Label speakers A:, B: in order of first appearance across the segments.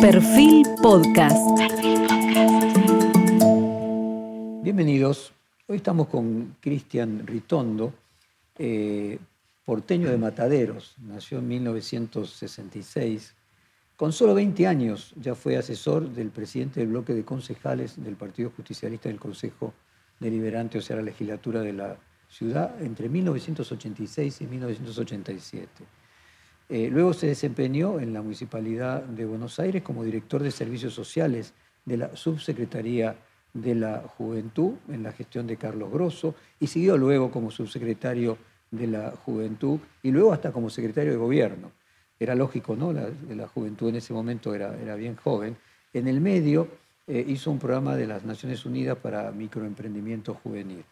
A: Perfil Podcast.
B: Bienvenidos. Hoy estamos con Cristian Ritondo, eh, porteño de Mataderos. Nació en 1966. Con solo 20 años ya fue asesor del presidente del bloque de concejales del Partido Justicialista del Consejo Deliberante, o sea, la legislatura de la ciudad, entre 1986 y 1987. Eh, luego se desempeñó en la Municipalidad de Buenos Aires como director de Servicios Sociales de la Subsecretaría de la Juventud en la gestión de Carlos Grosso y siguió luego como subsecretario de la Juventud y luego hasta como secretario de Gobierno. Era lógico, ¿no? La, juventud en ese momento era, era bien joven. En el medio eh, hizo un programa de las Naciones Unidas para microemprendimiento juvenil.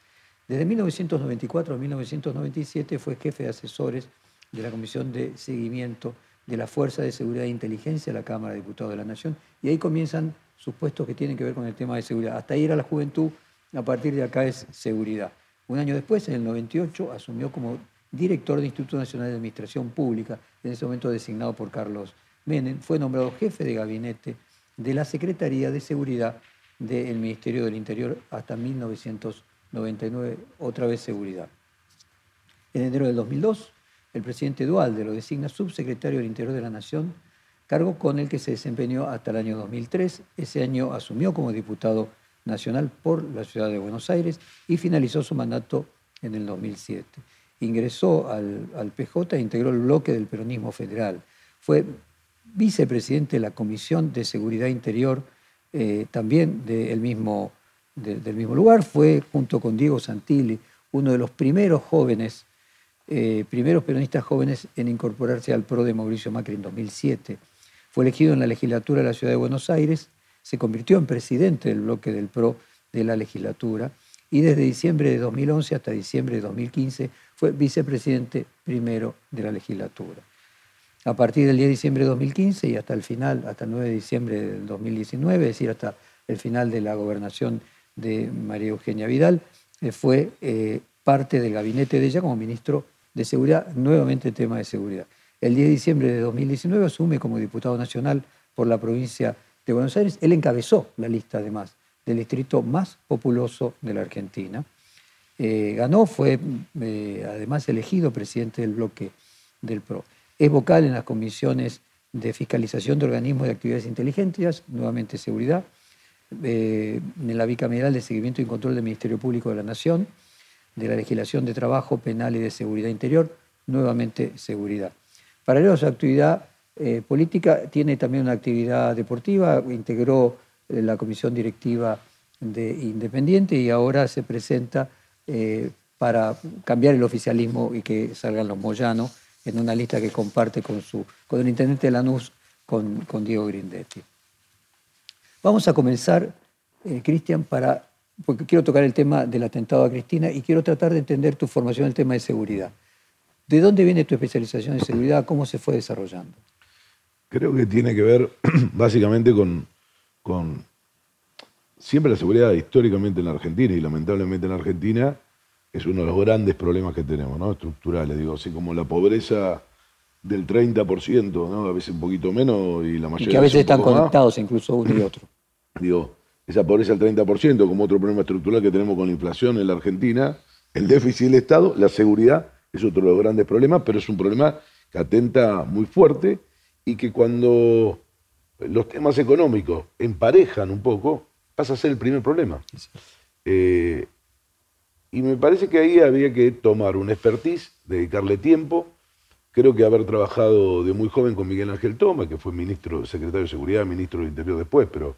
B: Desde 1994 a 1997 fue jefe de asesores de la Comisión de Seguimiento de la Fuerza de Seguridad e Inteligencia de la Cámara de Diputados de la Nación, y ahí comienzan sus puestos que tienen que ver con el tema de seguridad. Hasta ahí era la juventud, a partir de acá es seguridad. Un año después, en el 98, asumió como director del Instituto Nacional de Administración Pública, en ese momento designado por Carlos Menem, fue nombrado jefe de gabinete de la Secretaría de Seguridad del Ministerio del Interior hasta 1999, otra vez seguridad. En enero del 2002 el presidente Dualde lo designa subsecretario del Interior de la Nación, cargo con el que se desempeñó hasta el año 2003. Ese año asumió como diputado nacional por la ciudad de Buenos Aires y finalizó su mandato en el 2007. Ingresó al, PJ e integró el bloque del peronismo federal. Fue vicepresidente de la Comisión de Seguridad Interior, eh, también del mismo, del mismo lugar. Fue, junto con Diego Santilli, uno de los primeros jóvenes eh, primeros peronistas jóvenes en incorporarse al PRO de Mauricio Macri en 2007. Fue elegido en la legislatura de la Ciudad de Buenos Aires, se convirtió en presidente del bloque del PRO de la legislatura y desde diciembre de 2011 hasta diciembre de 2015 fue vicepresidente primero de la legislatura. A partir del 10 de diciembre de 2015 y hasta el final, hasta el 9 de diciembre del 2019, es decir, hasta el final de la gobernación de María Eugenia Vidal, eh, fue eh, parte del gabinete de ella como ministro de Seguridad, nuevamente tema de seguridad. El 10 de diciembre de 2019 asume como diputado nacional por la provincia de Buenos Aires. Él encabezó la lista, además, del distrito más populoso de la Argentina. Eh, ganó, fue eh, además elegido presidente del bloque del PRO. Es vocal en las comisiones de fiscalización de organismos de actividades inteligentes, nuevamente seguridad, eh, en la bicameral de seguimiento y control del Ministerio Público de la Nación, de la legislación de trabajo penal y de seguridad interior, nuevamente seguridad. Paralelo a su actividad eh, política, tiene también una actividad deportiva, integró eh, la comisión directiva de Independiente y ahora se presenta eh, para cambiar el oficialismo y que salgan los Moyanos en una lista que comparte con, su, con el intendente de Lanús, con, con Diego Grindetti. Vamos a comenzar, Cristian, para porque quiero tocar el tema del atentado a Cristina y quiero tratar de entender tu formación en el tema de seguridad. ¿De dónde viene tu especialización en seguridad? ¿Cómo se fue desarrollando?
C: Creo que tiene que ver básicamente con, con siempre la seguridad históricamente en la Argentina y lamentablemente en la Argentina es uno de los grandes problemas que tenemos, ¿no? estructurales, digo, así como la pobreza del 30%, ¿no? a veces un poquito menos y la mayoría...
B: Y que a veces están conectados incluso uno y otro.
C: Digo, esa pobreza al 30%, como otro problema estructural que tenemos con la inflación en la Argentina, el déficit del Estado, la seguridad es otro de los grandes problemas, pero es un problema que atenta muy fuerte y que cuando los temas económicos emparejan un poco, pasa a ser el primer problema. Eh, y me parece que ahí había que tomar un expertise, dedicarle tiempo. Creo que haber trabajado de muy joven con Miguel Ángel Toma, que fue ministro, secretario de Seguridad, ministro del Interior después, pero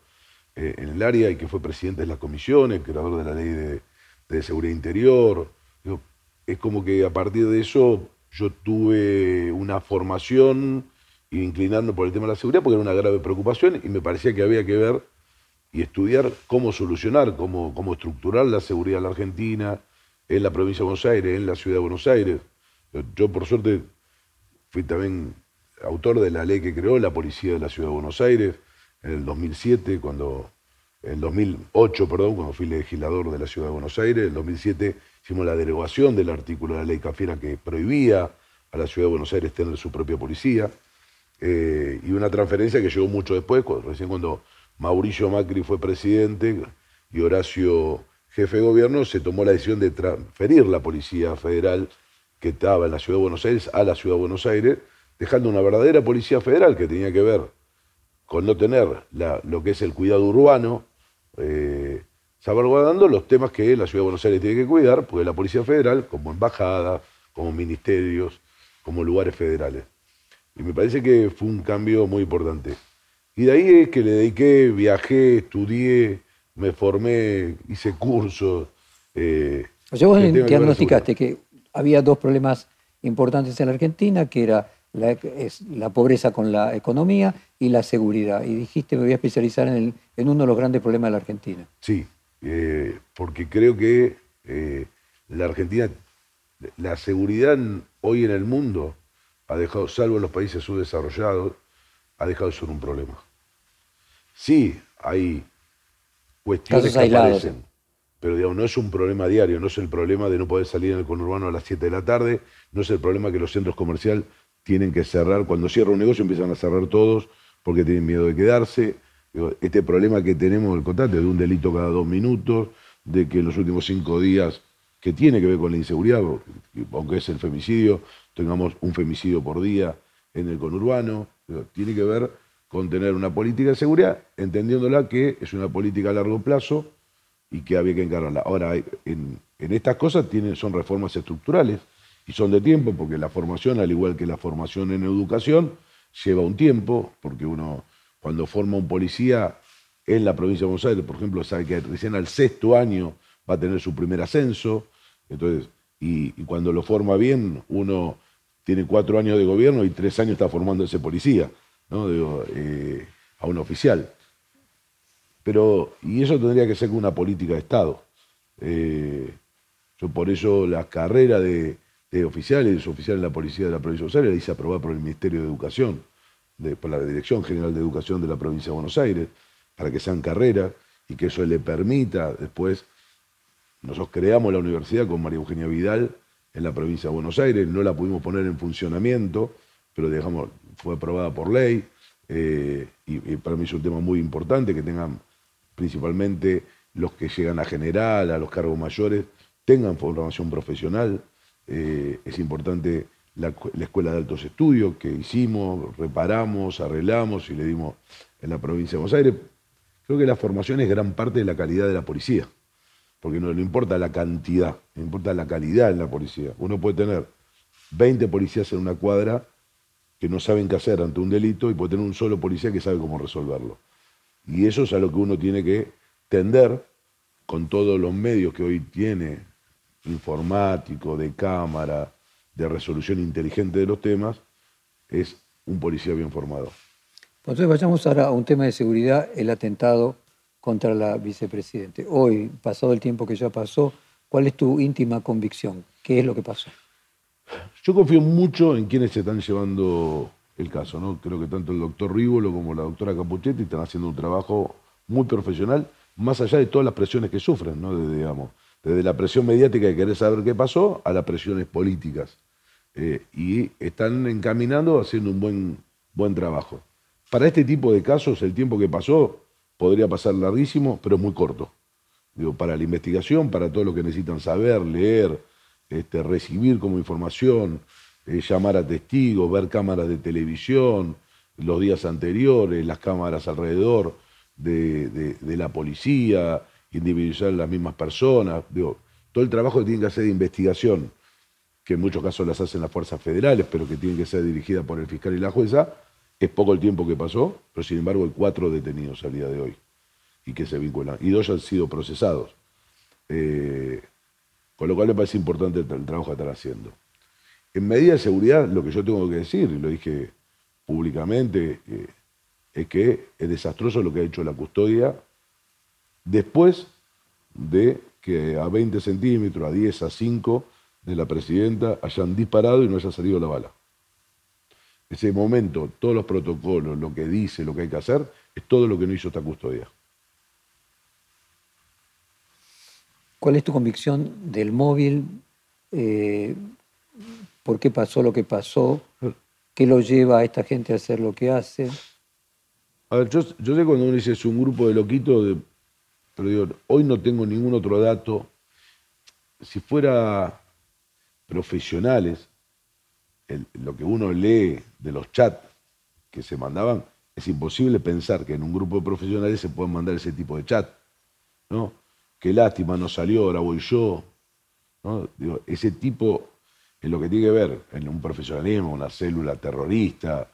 C: eh, en el área y que fue presidente de las comisiones, creador de la ley de, seguridad interior. es como que a partir de eso yo tuve una formación inclinando por el tema de la seguridad porque era una grave preocupación y me parecía que había que ver y estudiar cómo solucionar, cómo, cómo estructurar la seguridad en la Argentina, en la provincia de Buenos Aires, en la ciudad de Buenos Aires. Yo por suerte fui también autor de la ley que creó la policía de la ciudad de Buenos Aires, en el 2007, cuando, en 2008, perdón, cuando fui legislador de la Ciudad de Buenos Aires, en el 2007 hicimos la derogación del artículo de la ley Cafiera que prohibía a la Ciudad de Buenos Aires tener su propia policía. eh, y una transferencia que llegó mucho después, recién cuando Mauricio Macri fue presidente y Horacio jefe de gobierno, se tomó la decisión de transferir la Policía Federal que estaba en la Ciudad de Buenos Aires a la Ciudad de Buenos Aires, dejando una verdadera Policía Federal que tenía que ver con no tener lo que es el cuidado urbano, eh, salvaguardando los temas que la Ciudad de Buenos Aires tiene que cuidar, porque la Policía Federal, como embajada, como ministerios, como lugares federales. Y me parece que fue un cambio muy importante. Y de ahí es que le dediqué, viajé, estudié, me formé, hice cursos.
B: Eh, o sea, vos diagnosticaste que había dos problemas importantes en la Argentina, que era la, es la, pobreza con la economía y la seguridad. Y dijiste, me voy a especializar en, en uno de los grandes problemas de la Argentina.
C: Sí, eh, porque creo que eh, la Argentina, la seguridad hoy en el mundo ha dejado, salvo en los países subdesarrollados, ha dejado de ser un problema. Sí, hay cuestiones que aparecen, pero digamos, no es un problema diario, no es el problema de no poder salir en el conurbano a las 7 de la tarde, no es el problema que los centros comerciales tienen que cerrar, cuando cierra un negocio empiezan a cerrar todos porque tienen miedo de quedarse, este problema que tenemos el constante de un delito cada dos minutos, de que en los últimos cinco días, que tiene que ver con la inseguridad, aunque es el femicidio, tengamos un femicidio por día en el conurbano, tiene que ver con tener una política de seguridad, entendiéndola que es una política a largo plazo y que había que encargarla. Ahora, en, estas cosas tienen, son reformas estructurales y son de tiempo, porque la formación, al igual que la formación en educación, lleva un tiempo, porque uno cuando forma un policía en la provincia de Buenos Aires, por ejemplo, sabe que recién al sexto año va a tener su primer ascenso, entonces, y, cuando lo forma bien, uno tiene cuatro años de gobierno y tres años está formando ese policía, ¿no? Eh, a un oficial. Pero, y eso tendría que ser una política de Estado. Eh, yo por eso la carrera de, oficiales y de oficiales de la policía de la provincia de Buenos Aires la hice aprobar por el Ministerio de Educación por la Dirección General de Educación de la provincia de Buenos Aires, para que sean carreras y que eso le permita después. Nosotros creamos la universidad con María Eugenia Vidal en la provincia de Buenos Aires, no la pudimos poner en funcionamiento, pero dejamos, fue aprobada por ley, eh, y, para mí es un tema muy importante que tengan principalmente los que llegan a general, a los cargos mayores, tengan formación profesional. Eh, es importante la, Escuela de Altos Estudios que hicimos, reparamos, arreglamos y le dimos en la provincia de Buenos Aires. Creo que la formación es gran parte de la calidad de la policía, porque no le importa la cantidad, le importa la calidad en la policía. Uno puede tener 20 policías en una cuadra que no saben qué hacer ante un delito y puede tener un solo policía que sabe cómo resolverlo. Y eso es a lo que uno tiene que tender con todos los medios que hoy tiene, informático, de cámara, de resolución inteligente de los temas, es un policía bien formado.
B: Pues entonces vayamos ahora a un tema de seguridad, el atentado contra la vicepresidente. Hoy, pasado el tiempo que ya pasó, ¿cuál es tu íntima convicción? ¿Qué es lo que pasó?
C: Yo confío mucho en quienes se están llevando el caso, ¿no? Creo que tanto el doctor Rívolo como la doctora Capuchetti están haciendo un trabajo muy profesional, más allá de todas las presiones que sufren, ¿no? digamos, desde la presión mediática de querer saber qué pasó a las presiones políticas. Eh, y están encaminando haciendo un buen, buen trabajo. Para este tipo de casos, el tiempo que pasó podría pasar larguísimo, pero es muy corto. Digo, para la investigación, para todo lo que necesitan saber, leer, este, recibir como información, eh, llamar a testigos, ver cámaras de televisión, los días anteriores, las cámaras alrededor de, la policía, individualizar las mismas personas, digo, todo el trabajo que tienen que hacer de investigación que en muchos casos las hacen las fuerzas federales, pero que tienen que ser dirigidas por el fiscal y la jueza, es poco el tiempo que pasó, pero sin embargo hay cuatro detenidos al día de hoy y que se vinculan, y dos han sido procesados. Eh, con lo cual me parece importante el, trabajo que están haciendo. En medida de seguridad, lo que yo tengo que decir, y lo dije públicamente, eh, es que es desastroso lo que ha hecho la custodia después de que a 20 centímetros, a 10, a 5, de la presidenta hayan disparado y no haya salido la bala. Ese momento, todos los protocolos, lo que dice, lo que hay que hacer, es todo lo que no hizo esta custodia.
B: ¿Cuál es tu convicción del móvil? Eh, ¿Por qué pasó lo que pasó? ¿Qué lo lleva a esta gente a hacer lo que hace?
C: A ver, yo, yo sé cuando uno dice es un grupo de loquitos, pero digo, hoy no tengo ningún otro dato. Si fuera profesionales, lo que uno lee de los chats que se mandaban, es imposible pensar que en un grupo de profesionales se pueden mandar ese tipo de chat. ¿no? Qué lástima, no salió, ahora voy yo. Digo, ese tipo, en lo que tiene que ver en un profesionalismo, una célula terrorista,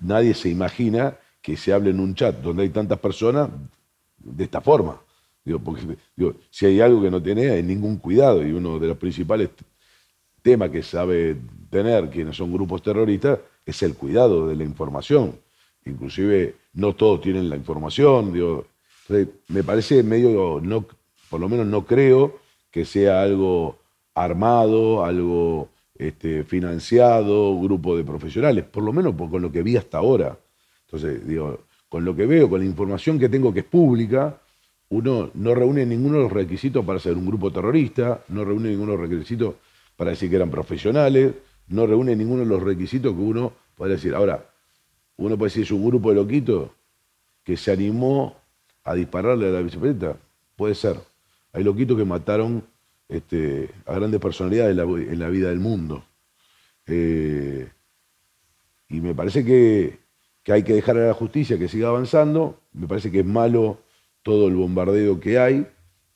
C: nadie se imagina que se hable en un chat donde hay tantas personas de esta forma. Digo, porque si hay algo que no tiene, hay ningún cuidado. Y uno de los principales temas que sabe tener quienes son grupos terroristas es el cuidado de la información. Inclusive no todos tienen la información. Digo, me parece medio, no, por lo menos no creo que sea algo armado, algo este, financiado, grupo de profesionales, por lo menos con lo que vi hasta ahora. Entonces, digo, con lo que veo, con la información que tengo que es pública, uno no reúne ninguno de los requisitos para ser un grupo terrorista, no reúne ninguno de los requisitos para decir que eran profesionales, no reúne ninguno de los requisitos que uno puede decir. Ahora, uno puede decir, es un grupo de loquitos que se animó a dispararle a la bicicleta. Puede ser. Hay loquitos que mataron este, a grandes personalidades en la, vida del mundo. Eh, y me parece que, que hay que dejar a la justicia que siga avanzando. Me parece que es malo todo el bombardeo que hay.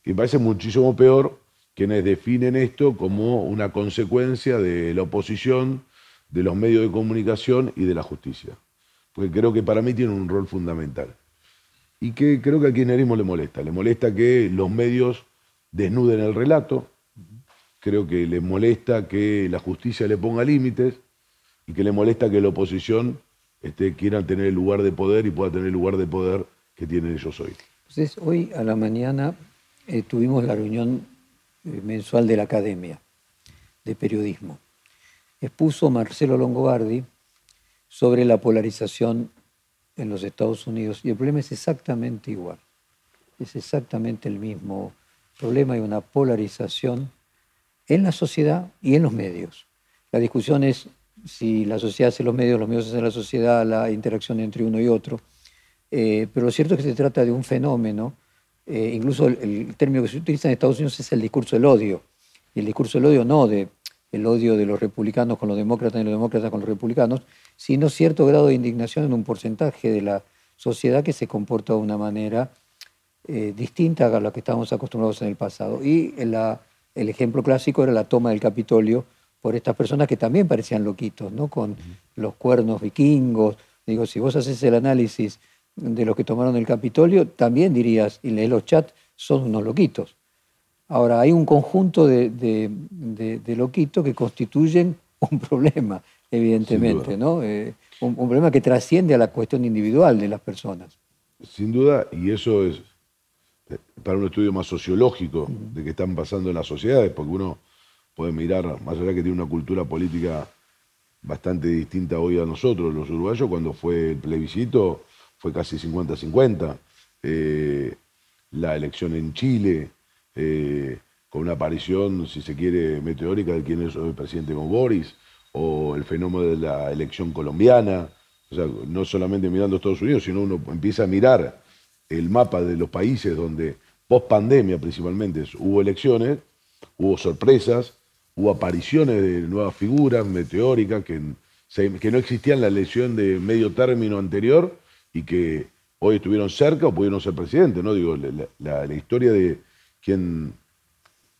C: Y me parece muchísimo peor quienes definen esto como una consecuencia de la oposición, de los medios de comunicación y de la justicia. Porque creo que para mí tiene un rol fundamental. Y que creo que al kirchnerismo le molesta. Le molesta que los medios desnuden el relato. Creo que le molesta que la justicia le ponga límites y que le molesta que la oposición este, quieran tener el lugar de poder y pueda tener el lugar de poder que tienen ellos hoy.
B: Entonces, hoy a la mañana eh, tuvimos la reunión eh, mensual de la Academia de Periodismo. Expuso Marcelo Longobardi sobre la polarización en los Estados Unidos y el problema es exactamente igual. Es exactamente el mismo problema, hay una polarización en la sociedad y en los medios. La discusión es si la sociedad hace los medios, los medios hacen la sociedad, la interacción entre uno y otro. Eh, pero lo cierto es que se trata de un fenómeno, eh, incluso el, término que se utiliza en Estados Unidos es el discurso del odio. Y el discurso del odio no de el odio de los republicanos con los demócratas y los demócratas con los republicanos, sino cierto grado de indignación en un porcentaje de la sociedad que se comporta de una manera eh, distinta a la que estábamos acostumbrados en el pasado. Y el ejemplo clásico era la toma del Capitolio por estas personas que también parecían loquitos, ¿no? Con los cuernos vikingos. Digo, si vos haces el análisis de los que tomaron el Capitolio, también dirías, y lees los chats, son unos loquitos. Ahora, hay un conjunto de, loquitos que constituyen un problema, evidentemente, ¿no? Eh, un, problema que trasciende a la cuestión individual de las personas.
C: Sin duda, y eso es eh, para un estudio más sociológico de qué están pasando en las sociedades, porque uno puede mirar, más allá que tiene una cultura política bastante distinta hoy a nosotros, los uruguayos, cuando fue el plebiscito fue casi 50-50. Eh, la elección en Chile, eh, con una aparición, si se quiere, meteórica de quién es el presidente con Boris, o el fenómeno de la elección colombiana. O sea, no solamente mirando Estados Unidos, sino uno empieza a mirar el mapa de los países donde, post pandemia principalmente, hubo elecciones, hubo sorpresas, hubo apariciones de nuevas figuras meteóricas que, que no existían en la elección de medio término anterior y que hoy estuvieron cerca o pudieron ser presidentes, ¿no? Digo, la, historia de quien,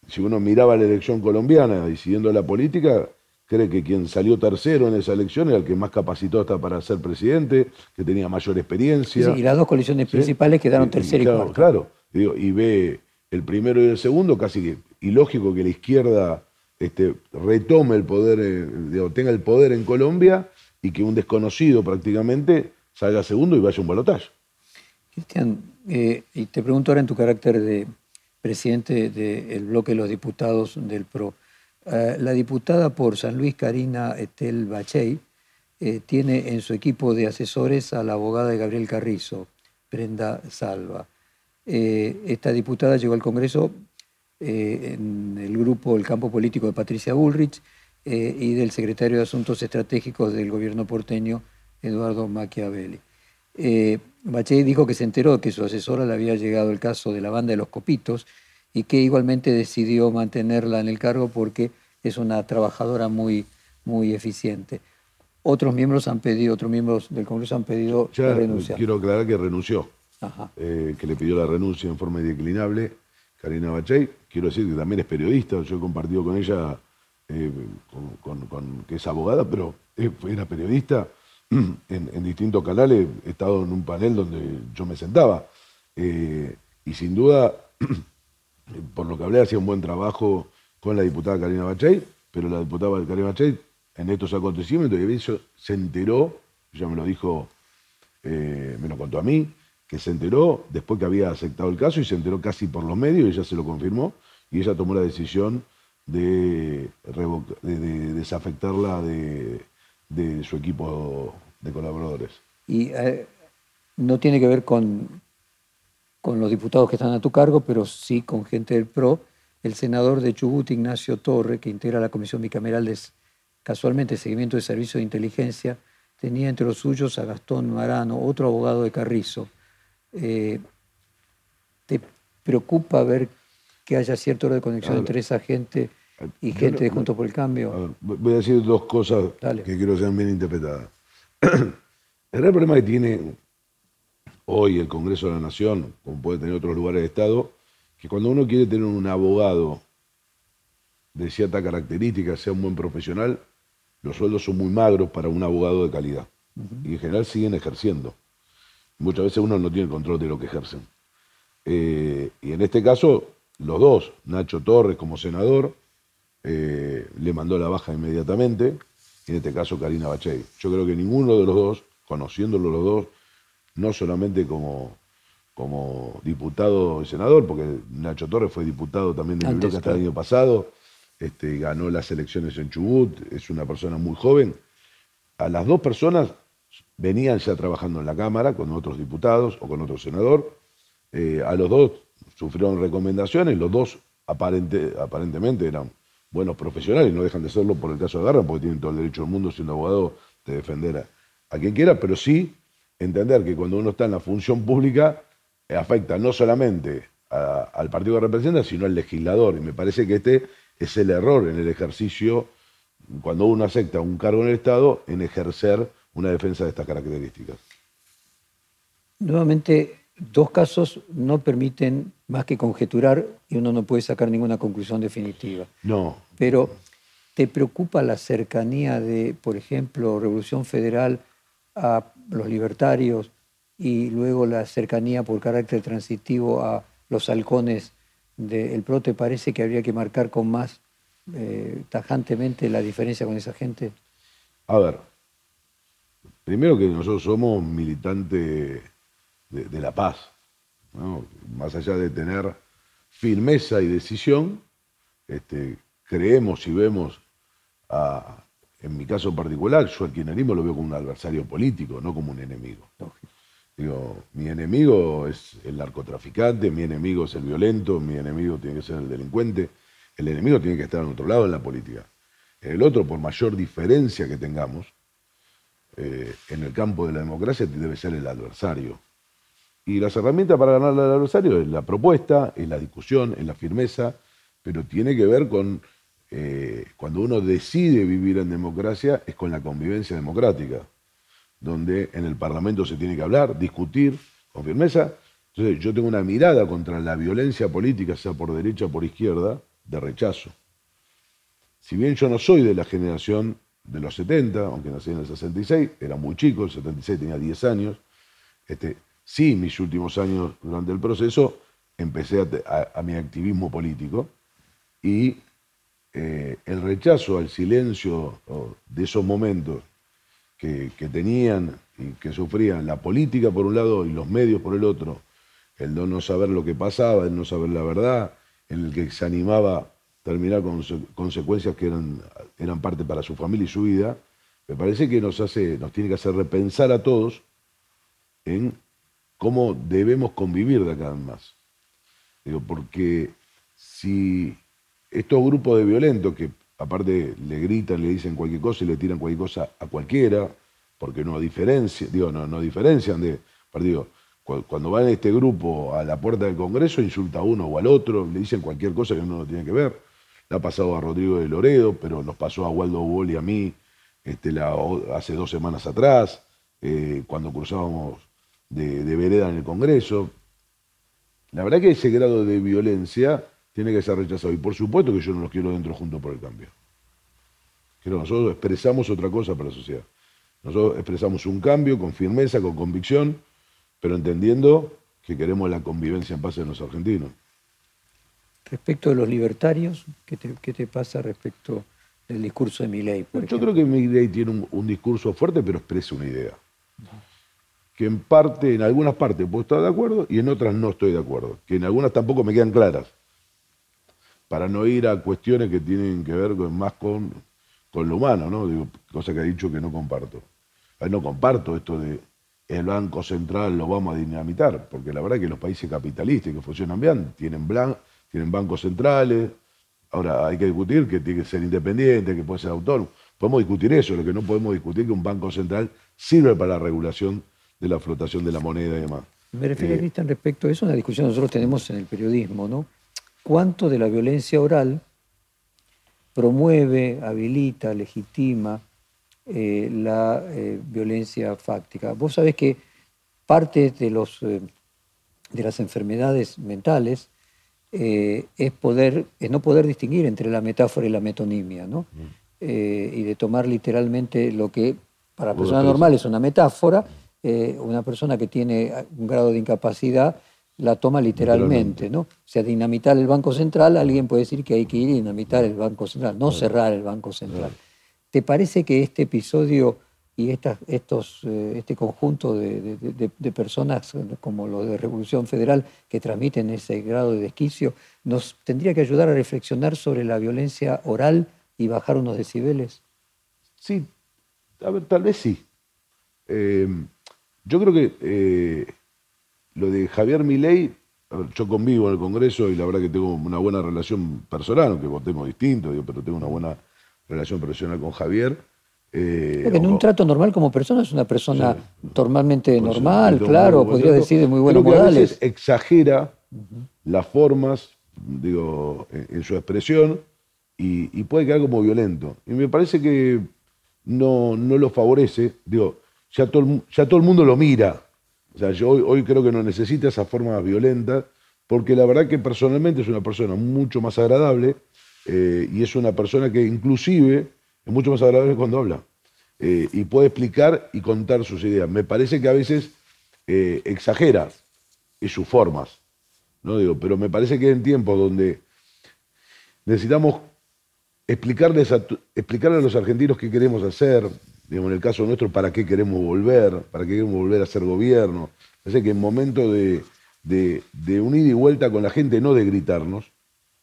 C: si uno miraba la elección colombiana y siguiendo la política, cree que quien salió tercero en esa elección era el que más capacitó hasta para ser presidente, que tenía mayor experiencia.
B: y las dos coaliciones principales quedaron tercero y,
C: claro, Claro, y ve el primero y el segundo, casi que ilógico que la izquierda este, retome el poder, eh, tenga el poder en Colombia y que un desconocido prácticamente salga segundo y vaya un balotaje.
B: Cristian, eh, y te pregunto ahora en tu carácter de presidente del bloque de los diputados del PRO. Eh, la diputada por San Luis, Karina Estel Bachey, tiene en su equipo de asesores a la abogada de Gabriel Carrizo, Brenda Salva. esta diputada llegó al Congreso eh, en el grupo El Campo Político de Patricia Bullrich eh, y del secretario de Asuntos Estratégicos del gobierno porteño, Eduardo Machiavelli. Eh, dijo que se enteró que su asesora le había llegado el caso de la banda de los copitos y que igualmente decidió mantenerla en el cargo porque es una trabajadora muy, muy eficiente. Otros miembros han pedido, otros miembros del Congreso han pedido
C: ya
B: renunciar.
C: Quiero aclarar que renunció, eh, que le pidió la renuncia en forma indeclinable Karina Bachay. Quiero decir que también es periodista, yo he compartido con ella, eh, que es abogada, pero era periodista en, distintos canales, he estado en un panel donde yo me sentaba. Eh, y sin duda, por lo que hablé, hacía un buen trabajo con la diputada Karina Bachay, pero la diputada Karina Bachay en estos acontecimientos y eso se enteró, ya me lo dijo, eh, me lo contó a mí, que se enteró después que había aceptado el caso y se enteró casi por los medios, y ella se lo confirmó, y ella tomó la decisión de, desafectarla de, su equipo de colaboradores.
B: Y eh, no tiene que ver con, con los diputados que están a tu cargo, pero sí con gente del PRO, el senador de Chubut, Ignacio Torre, que integra la Comisión Bicameral de casualmente seguimiento de servicio de inteligencia, tenía entre los suyos a Gastón Marano, otro abogado de Carrizo. Eh, ¿Te preocupa ver que haya cierto hora de conexión entre esa gente y gente de Juntos por el Cambio?
C: voy a decir dos cosas que quiero sean bien interpretadas. el gran problema que tiene hoy el Congreso de la Nación, como puede tener otros lugares de Estado, que cuando uno quiere tener un abogado de cierta característica, sea un buen profesional, los sueldos son muy magros para un abogado de calidad. Y en general siguen ejerciendo. Muchas veces uno no tiene control de lo que ejercen. Eh, y en este caso, los dos, Nacho Torres como senador, eh, le mandó la baja inmediatamente, y en este caso Karina Bachey. Yo creo que ninguno de los dos, conociéndolo los dos, no solamente como, como diputado y senador, porque Nacho Torres fue diputado también de bloque hasta el año pasado, este, ganó las elecciones en Chubut, es una persona muy joven. A las dos personas venían ya trabajando en la Cámara con otros diputados o con otro senador. Eh, a los dos sufrieron recomendaciones, los dos aparentemente eran buenos profesionales, no dejan de serlo por el caso de Garra, porque tienen todo el derecho del mundo siendo abogado de defender a, quien quiera, pero sí entender que cuando uno está en la función pública eh, afecta no solamente al partido que representa, sino al legislador. Y me parece que este es el error en el ejercicio, cuando uno acepta un cargo en el Estado, en ejercer una defensa de estas características.
B: Nuevamente, dos casos no permiten más que conjeturar y uno no puede sacar ninguna conclusión definitiva.
C: No.
B: Pero, ¿te preocupa la cercanía de, por ejemplo, Revolución Federal a los libertarios y luego la cercanía por carácter transitivo a los halcones del PRO, ¿te parece que habría que marcar con más eh, tajantemente la diferencia con esa gente?
C: A ver, primero que nosotros somos militantes de, la paz, más allá de tener firmeza y decisión, este, creemos y vemos, en mi caso particular, yo al kirchnerismo lo veo como un adversario político, no como un enemigo. Digo, mi enemigo es el narcotraficante, mi enemigo es el violento, mi enemigo tiene que ser el delincuente. El enemigo tiene que estar en otro lado en la política. El otro, por mayor diferencia que tengamos, eh, en el campo de la democracia debe ser el adversario. Y las herramientas para ganar al adversario es la propuesta, es la discusión, es la firmeza, pero tiene que ver con eh, cuando uno decide vivir en democracia, es con la convivencia democrática donde en el Parlamento se tiene que hablar, discutir con firmeza. Entonces yo tengo una mirada contra la violencia política, sea por derecha o por izquierda, de rechazo. Si bien yo no soy de la generación de los 70, aunque nací en el 66, era muy chico, el 76 tenía 10 años, este, sí, mis últimos años durante el proceso empecé a, mi activismo político y eh, el rechazo al silencio de esos momentos que, tenían y que sufrían la política por un lado y los medios por el otro, el no saber lo que pasaba, el no saber la verdad, el que se animaba a terminar con consecuencias que eran, eran parte para su familia y su vida, me parece que nos, hace, nos tiene que hacer repensar a todos en cómo debemos convivir de acá en más. Digo, porque si estos grupos de violentos que aparte le gritan, le dicen cualquier cosa y le tiran cualquier cosa a cualquiera, porque no diferencia, digo, no, no diferencian de, digo, cuando va en este grupo a la puerta del Congreso, insulta a uno o al otro, le dicen cualquier cosa que no tiene que ver. Le ha pasado a Rodrigo de Loredo, pero nos pasó a Waldo Bol y a mí este, hace dos semanas atrás, eh, cuando cruzábamos de, de, vereda en el Congreso. La verdad que ese grado de violencia tiene que ser rechazado. Y por supuesto que yo no los quiero dentro junto por el cambio. Pero nosotros expresamos otra cosa para la sociedad. Nosotros expresamos un cambio con firmeza, con convicción, pero entendiendo que queremos la convivencia en paz de los argentinos.
B: Respecto de los libertarios, ¿qué te, pasa respecto del discurso de Milei?
C: Yo creo que Milei tiene un, discurso fuerte, pero expresa una idea. Que en parte, en algunas partes puedo estar de acuerdo y en otras no estoy de acuerdo. Que en algunas tampoco me quedan claras. Para no ir a cuestiones que tienen que ver más con, con lo humano, ¿no? Digo, cosa que ha dicho que no comparto. No comparto esto de el Banco Central lo vamos a dinamitar, porque la verdad es que los países capitalistas que funcionan bien tienen, tienen bancos centrales, ahora hay que discutir que tiene que ser independiente, que puede ser autónomo. Podemos discutir eso, lo que no podemos discutir que un banco central sirve para la regulación de la flotación de la moneda y demás.
B: Me refiero, eh, Cristian, respecto a eso, una discusión que nosotros tenemos en el periodismo, ¿no? ¿Cuánto de la violencia oral promueve, habilita, legitima eh, la eh, violencia fáctica. Vos sabés que parte de, los, eh, de las enfermedades mentales es, poder, es no poder distinguir entre la metáfora y la metonimia, ¿no? Mm. y de tomar literalmente lo que para la persona normal es una metáfora, una persona que tiene un grado de incapacidad la toma literalmente, ¿no? O sea, dinamitar el Banco Central, alguien puede decir que hay que ir y dinamitar el Banco Central, no cerrar el Banco Central. ¿Te parece que este episodio y estos, eh, este conjunto de, personas como los de Revolución Federal que transmiten ese grado de desquicio nos tendría que ayudar a reflexionar sobre la violencia oral y bajar unos decibeles?
C: Sí, a ver, tal vez sí. Eh, yo creo que eh, lo de Javier Milei, yo convivo en el Congreso y la verdad que tengo una buena relación personal, aunque votemos distinto, pero tengo una buena relación profesional con Javier.
B: Eh, en un trato normal como persona es una persona normalmente normal, claro, podría decir de muy buenos
C: modales. a veces exagera las formas, digo, en, su expresión y, puede quedar como violento. Y me parece que no, no lo favorece, digo, ya todo, ya todo el mundo lo mira. O sea, yo hoy, creo que no necesita esa forma violenta, porque la verdad que personalmente es una persona mucho más agradable eh, y es una persona que inclusive es mucho más agradable cuando habla eh, y puede explicar y contar sus ideas. Me parece que a veces eh, exagera en sus formas, ¿no? Digo, pero me parece que en tiempos donde necesitamos explicarles explicarle a los argentinos qué queremos hacer, digamos, en el caso nuestro, para qué queremos volver, para qué queremos volver a ser gobierno. Parece que en momentos de, de, de unir y vuelta con la gente, no de gritarnos,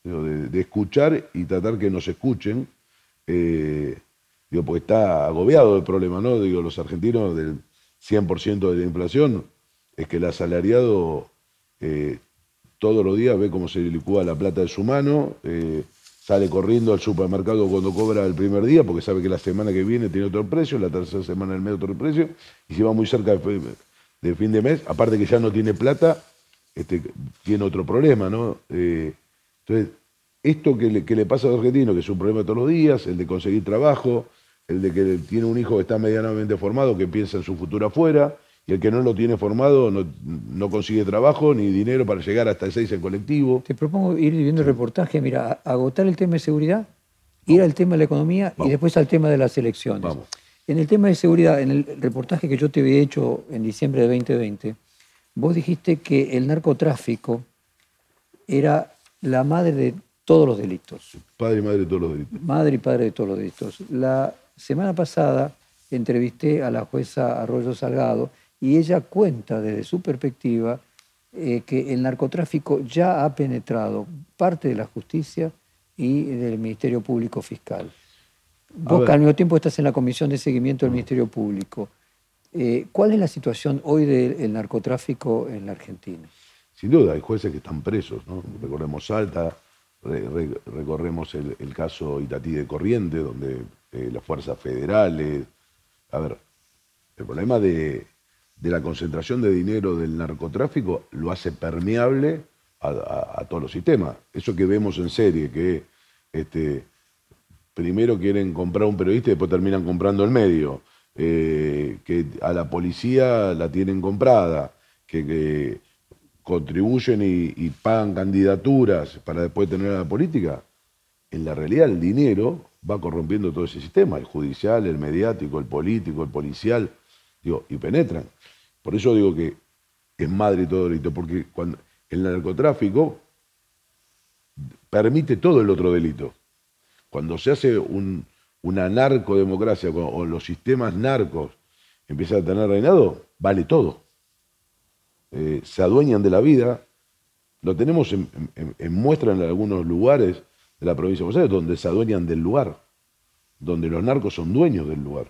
C: de, escuchar y tratar que nos escuchen, eh, digo, porque está agobiado el problema, ¿no? Digo, los argentinos del 100% de la inflación, es que el asalariado eh, todos los días ve cómo se licúa la plata de su mano, eh, sale corriendo al supermercado cuando cobra el primer día, porque sabe que la semana que viene tiene otro precio, la tercera semana del mes otro precio, y si va muy cerca del fin de mes, aparte que ya no tiene plata, este, tiene otro problema, ¿no? Entonces, esto que le, que le pasa a los argentinos, que es un problema todos los días, el de conseguir trabajo, el de que tiene un hijo que está medianamente formado, que piensa en su futuro afuera, y el que no lo tiene formado no, consigue trabajo ni dinero para llegar hasta el 6 en colectivo.
B: Te propongo ir viendo el reportaje, mira, agotar el tema de seguridad, ir al tema de la economía y después al tema de las elecciones. Vamos. En el tema de seguridad, en el reportaje que yo te había hecho en diciembre de 2020, vos dijiste que el narcotráfico era la madre de todos los delitos.
C: Padre y madre de todos los delitos.
B: Madre y padre de todos los delitos. La semana pasada entrevisté a la jueza Arroyo Salgado y ella cuenta desde su perspectiva eh, que el narcotráfico ya ha penetrado parte de la justicia y del Ministerio Público Fiscal. Vos al mismo tiempo estás en la Comisión de Seguimiento del Ministerio Público. Eh, ¿Cuál es la situación hoy del narcotráfico en la Argentina?
C: sin duda, hay jueces que están presos, ¿no? Recordemos Salta, recorremos el, caso Itatí de Corriente, donde eh, las fuerzas federales... A ver, el problema de, la concentración de dinero del narcotráfico lo hace permeable a, todos los sistemas. Eso que vemos en serie, que este, primero quieren comprar un periodista y después terminan comprando el medio, eh, que a la policía la tienen comprada, que contribuyen y, pagan candidaturas para después tener a la política, en la realidad el dinero va corrompiendo todo ese sistema, el judicial, el mediático, el político, el policial, digo, y penetran. Por eso digo que es madre todo delito, porque cuando el narcotráfico permite todo el otro delito. Cuando se hace una narcodemocracia o los sistemas narcos empiezan a tener reinado, vale todo. Eh, se adueñan de la vida. Lo tenemos en, muestra en algunos lugares de la provincia de Buenos Aires, donde se adueñan del lugar, donde los narcos son dueños del lugar,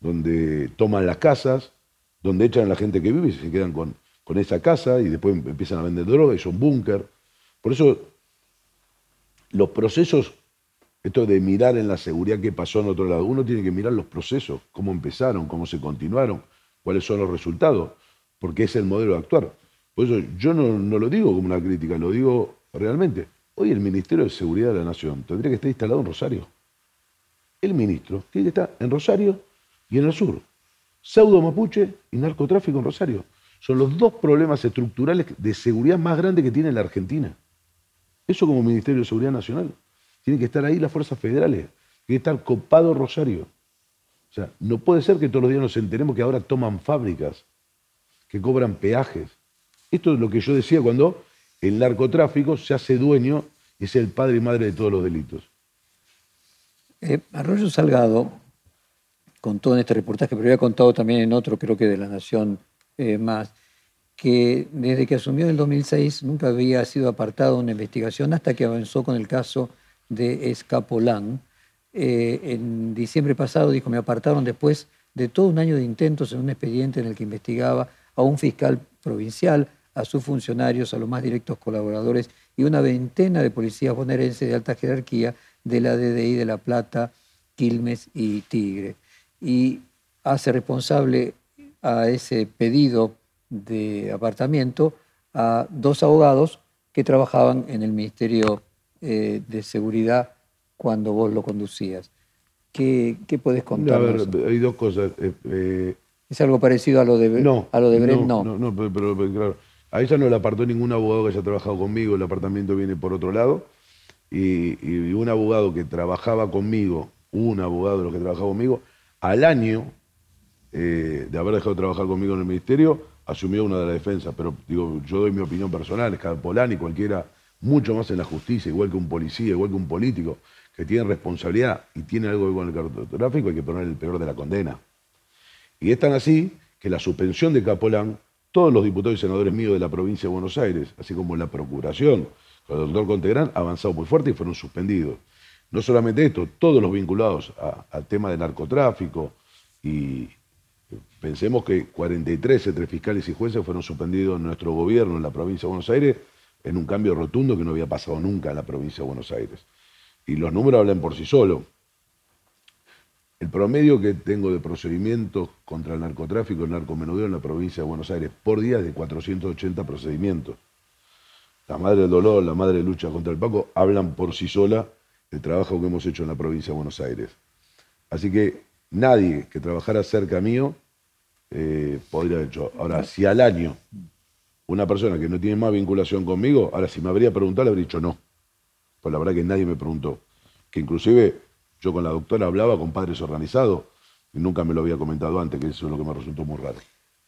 C: donde toman las casas, donde echan a la gente que vive y se quedan con, con esa casa y después empiezan a vender droga y son búnker. Por eso los procesos, esto de mirar en la seguridad qué pasó en otro lado, uno tiene que mirar los procesos, cómo empezaron, cómo se continuaron, cuáles son los resultados porque es el modelo de actuar. Por eso yo no, lo digo como una crítica, lo digo realmente. Hoy el Ministerio de Seguridad de la Nación tendría que estar instalado en Rosario. El ministro tiene que estar en Rosario y en el sur. Pseudo mapuche y narcotráfico en Rosario. Son los dos problemas estructurales de seguridad más grandes que tiene la Argentina. Eso como Ministerio de Seguridad Nacional. Tiene que estar ahí las fuerzas federales. Tiene que estar copado Rosario. O sea, no puede ser que todos los días nos enteremos que ahora toman fábricas que cobran peajes. Esto es lo que yo decía cuando el narcotráfico se hace dueño y es el padre y madre de todos los delitos.
B: Eh, Arroyo Salgado contó en este reportaje, pero había contado también en otro, creo que de La Nación eh, más, que desde que asumió en el 2006 nunca había sido apartado una investigación hasta que avanzó con el caso de Escapolán. Eh, en diciembre pasado dijo, me apartaron después de todo un año de intentos en un expediente en el que investigaba a un fiscal provincial, a sus funcionarios, a los más directos colaboradores y una veintena de policías bonaerenses de alta jerarquía de la DDI de La Plata, Quilmes y Tigre. Y hace responsable a ese pedido de apartamiento a dos abogados que trabajaban en el Ministerio eh, de Seguridad cuando vos lo conducías. ¿Qué, qué podés contar?
C: A ver, hay dos cosas. Eh, eh,
B: ¿Es algo parecido a lo de,
C: no,
B: a lo de Brent?
C: No, no, no, pero, claro. A ella no le apartó ningún abogado que haya trabajado conmigo, el apartamento viene por otro lado. Y, un abogado que trabajaba conmigo, un abogado de los que trabajaba conmigo, al año eh, de haber dejado de trabajar conmigo en el ministerio, asumió una de las defensas. Pero digo, yo doy mi opinión personal, es y cualquiera, mucho más en la justicia, igual que un policía, igual que un político, que tiene responsabilidad y tiene algo que ver con el narcotráfico, hay que poner el peor de la condena. Y es tan así que la suspensión de Capolán, todos los diputados y senadores míos de la provincia de Buenos Aires, así como la procuración, con el doctor Contegrán, avanzado muy fuerte y fueron suspendidos. No solamente esto, todos los vinculados al tema de narcotráfico y pensemos que 43 entre fiscales y jueces fueron suspendidos en nuestro gobierno en la provincia de Buenos Aires en un cambio rotundo que no había pasado nunca en la provincia de Buenos Aires. Y los números hablan por sí solos. El promedio que tengo de procedimientos contra el narcotráfico y el narcomenudeo en la provincia de Buenos Aires por día es de 480 procedimientos. La madre del dolor, la madre de lucha contra el Paco, hablan por sí sola del trabajo que hemos hecho en la provincia de Buenos Aires. Así que nadie que trabajara cerca mío eh, podría haber hecho. Ahora, si al año una persona que no tiene más vinculación conmigo, ahora si me habría preguntado, le habría dicho no. Pues la verdad que nadie me preguntó. Que inclusive yo con la doctora hablaba con padres organizados y nunca me lo había comentado antes, que eso es lo que me resultó muy raro.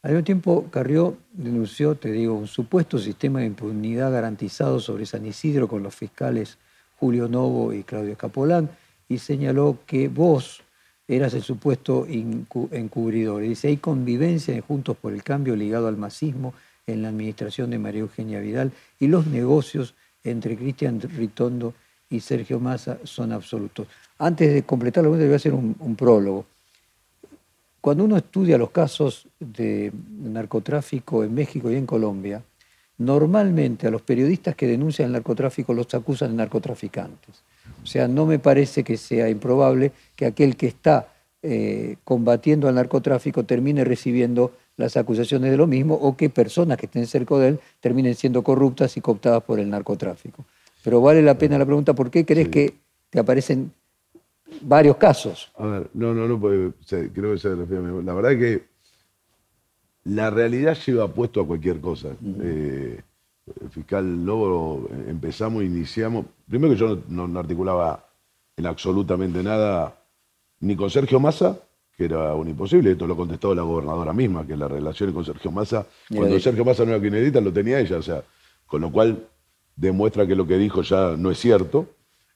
B: Al mismo tiempo, Carrió denunció, te digo, un supuesto sistema de impunidad garantizado sobre San Isidro con los fiscales Julio Novo y Claudio Escapolán y señaló que vos eras el supuesto encubridor. Y dice, hay convivencia en Juntos por el Cambio ligado al masismo en la administración de María Eugenia Vidal y los negocios entre Cristian Ritondo y Sergio Massa son absolutos. Antes de completar la voy a hacer un, prólogo. Cuando uno estudia los casos de narcotráfico en México y en Colombia, normalmente a los periodistas que denuncian el narcotráfico los acusan de narcotraficantes. O sea, no me parece que sea improbable que aquel que está eh, combatiendo al narcotráfico termine recibiendo las acusaciones de lo mismo o que personas que estén cerca de él terminen siendo corruptas y cooptadas por el narcotráfico. Pero vale la pena la pregunta, ¿por qué crees que te aparecen varios casos?
C: A ver, no, no, no, creo que se refiere a mí. La verdad es que la realidad lleva puesto a cualquier cosa. Eh, el fiscal Lobo empezamos, iniciamos. Primero que yo no, articulaba en absolutamente nada, ni con Sergio Massa, que era un imposible, esto lo contestó la gobernadora misma, que la relación con Sergio Massa, cuando Sergio Massa no era quien edita, lo tenía ella, o sea, con lo cual demuestra que lo que dijo ya no es cierto.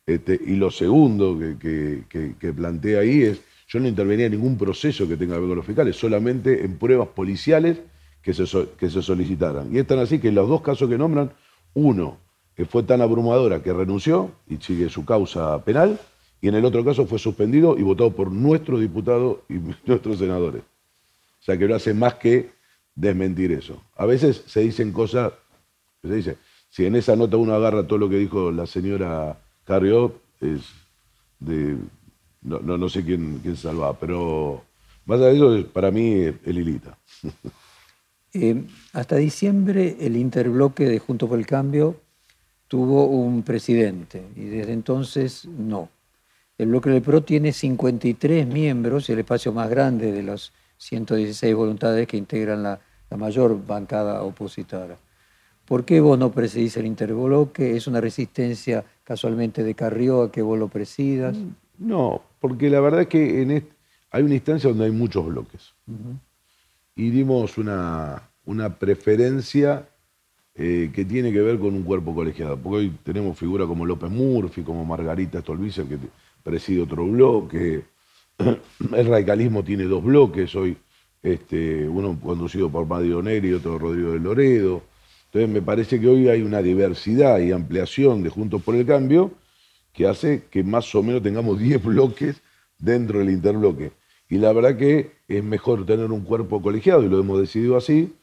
C: Este, y lo segundo que, que plantea ahí es yo no intervenía en ningún proceso que tenga que ver con los fiscales, solamente en pruebas policiales que se, que se solicitaran. Y es tan así que en los dos casos que nombran, uno que fue tan abrumadora que renunció y sigue su causa penal, y en el otro caso fue suspendido y votado por nuestros diputados y nuestros senadores. O sea que no hace más que desmentir eso. A veces se dicen cosas, se dice, si en esa nota uno agarra todo lo que dijo la señora Carrió, es de no, no, sé quién, quién salva, pero más allá de eso, para mí es Lilita.
B: Eh, hasta diciembre el interbloque de Junto por el Cambio tuvo un presidente y desde entonces no. El bloque del PRO tiene 53 miembros, el espacio más grande de las 116 voluntades que integran la, la mayor bancada opositora. ¿Por qué vos no presidís el interbloque? ¿Es una resistencia casualmente de Carrió a que vos lo presidas?
C: No, porque la verdad es que en hay una instancia donde hay muchos bloques. Y dimos una, preferencia eh, que tiene que ver con un cuerpo colegiado. Porque hoy tenemos figuras como López Murphy, como Margarita Stolbizer, que preside otro bloque. El radicalismo tiene dos bloques, hoy este, uno conducido por Mario Neri y otro Rodrigo de Loredo. Entonces me parece que hoy hay una diversidad y ampliación de Juntos por el Cambio que hace que más o menos tengamos 10 bloques dentro del interbloque. Y la verdad que es mejor tener un cuerpo colegiado, y lo hemos decidido así.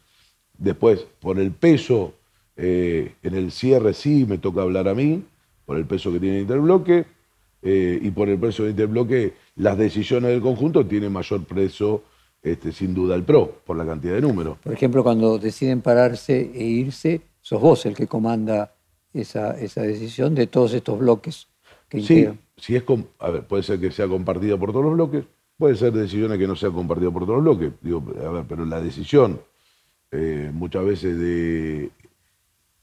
C: Después, por el peso, eh, en el cierre sí me toca hablar a mí, por el peso que tiene el interbloque, eh, y por el peso del interbloque, las decisiones del conjunto tienen mayor peso, este, sin duda, el PRO, por la cantidad de números.
B: Por ejemplo, cuando deciden pararse e irse, sos vos el que comanda esa, esa decisión de todos estos bloques
C: sí, si es a ver, puede ser que sea compartida por todos los bloques, puede ser decisiones que no sea compartida por todos los bloques. Digo, a ver, pero la decisión eh, muchas veces de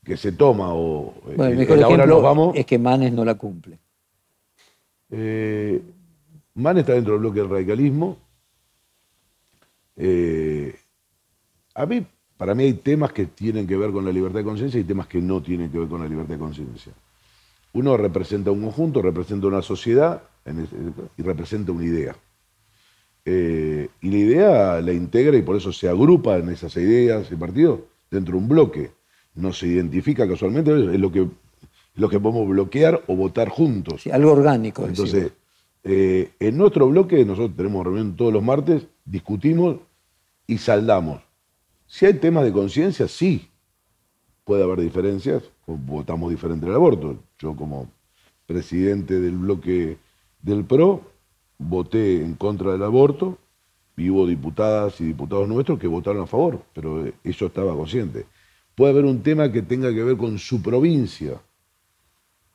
C: que se toma o
B: bueno, el mejor ejemplo vamos, es que Manes no la cumple.
C: Eh, Manes está dentro del bloque del radicalismo. Eh, a mí, para mí hay temas que tienen que ver con la libertad de conciencia y temas que no tienen que ver con la libertad de conciencia. Uno representa un conjunto, representa una sociedad y representa una idea. Eh, y la idea la integra y por eso se agrupa en esas ideas y partidos dentro de un bloque. No se identifica casualmente, es lo que, lo que podemos bloquear o votar juntos.
B: algo orgánico.
C: Entonces, eh, en nuestro bloque, nosotros tenemos reunión todos los martes, discutimos y saldamos. Si hay temas de conciencia, sí, puede haber diferencias, votamos diferente el aborto. Yo como presidente del bloque del PRO voté en contra del aborto y hubo diputadas y diputados nuestros que votaron a favor, pero eso estaba consciente. Puede haber un tema que tenga que ver con su provincia,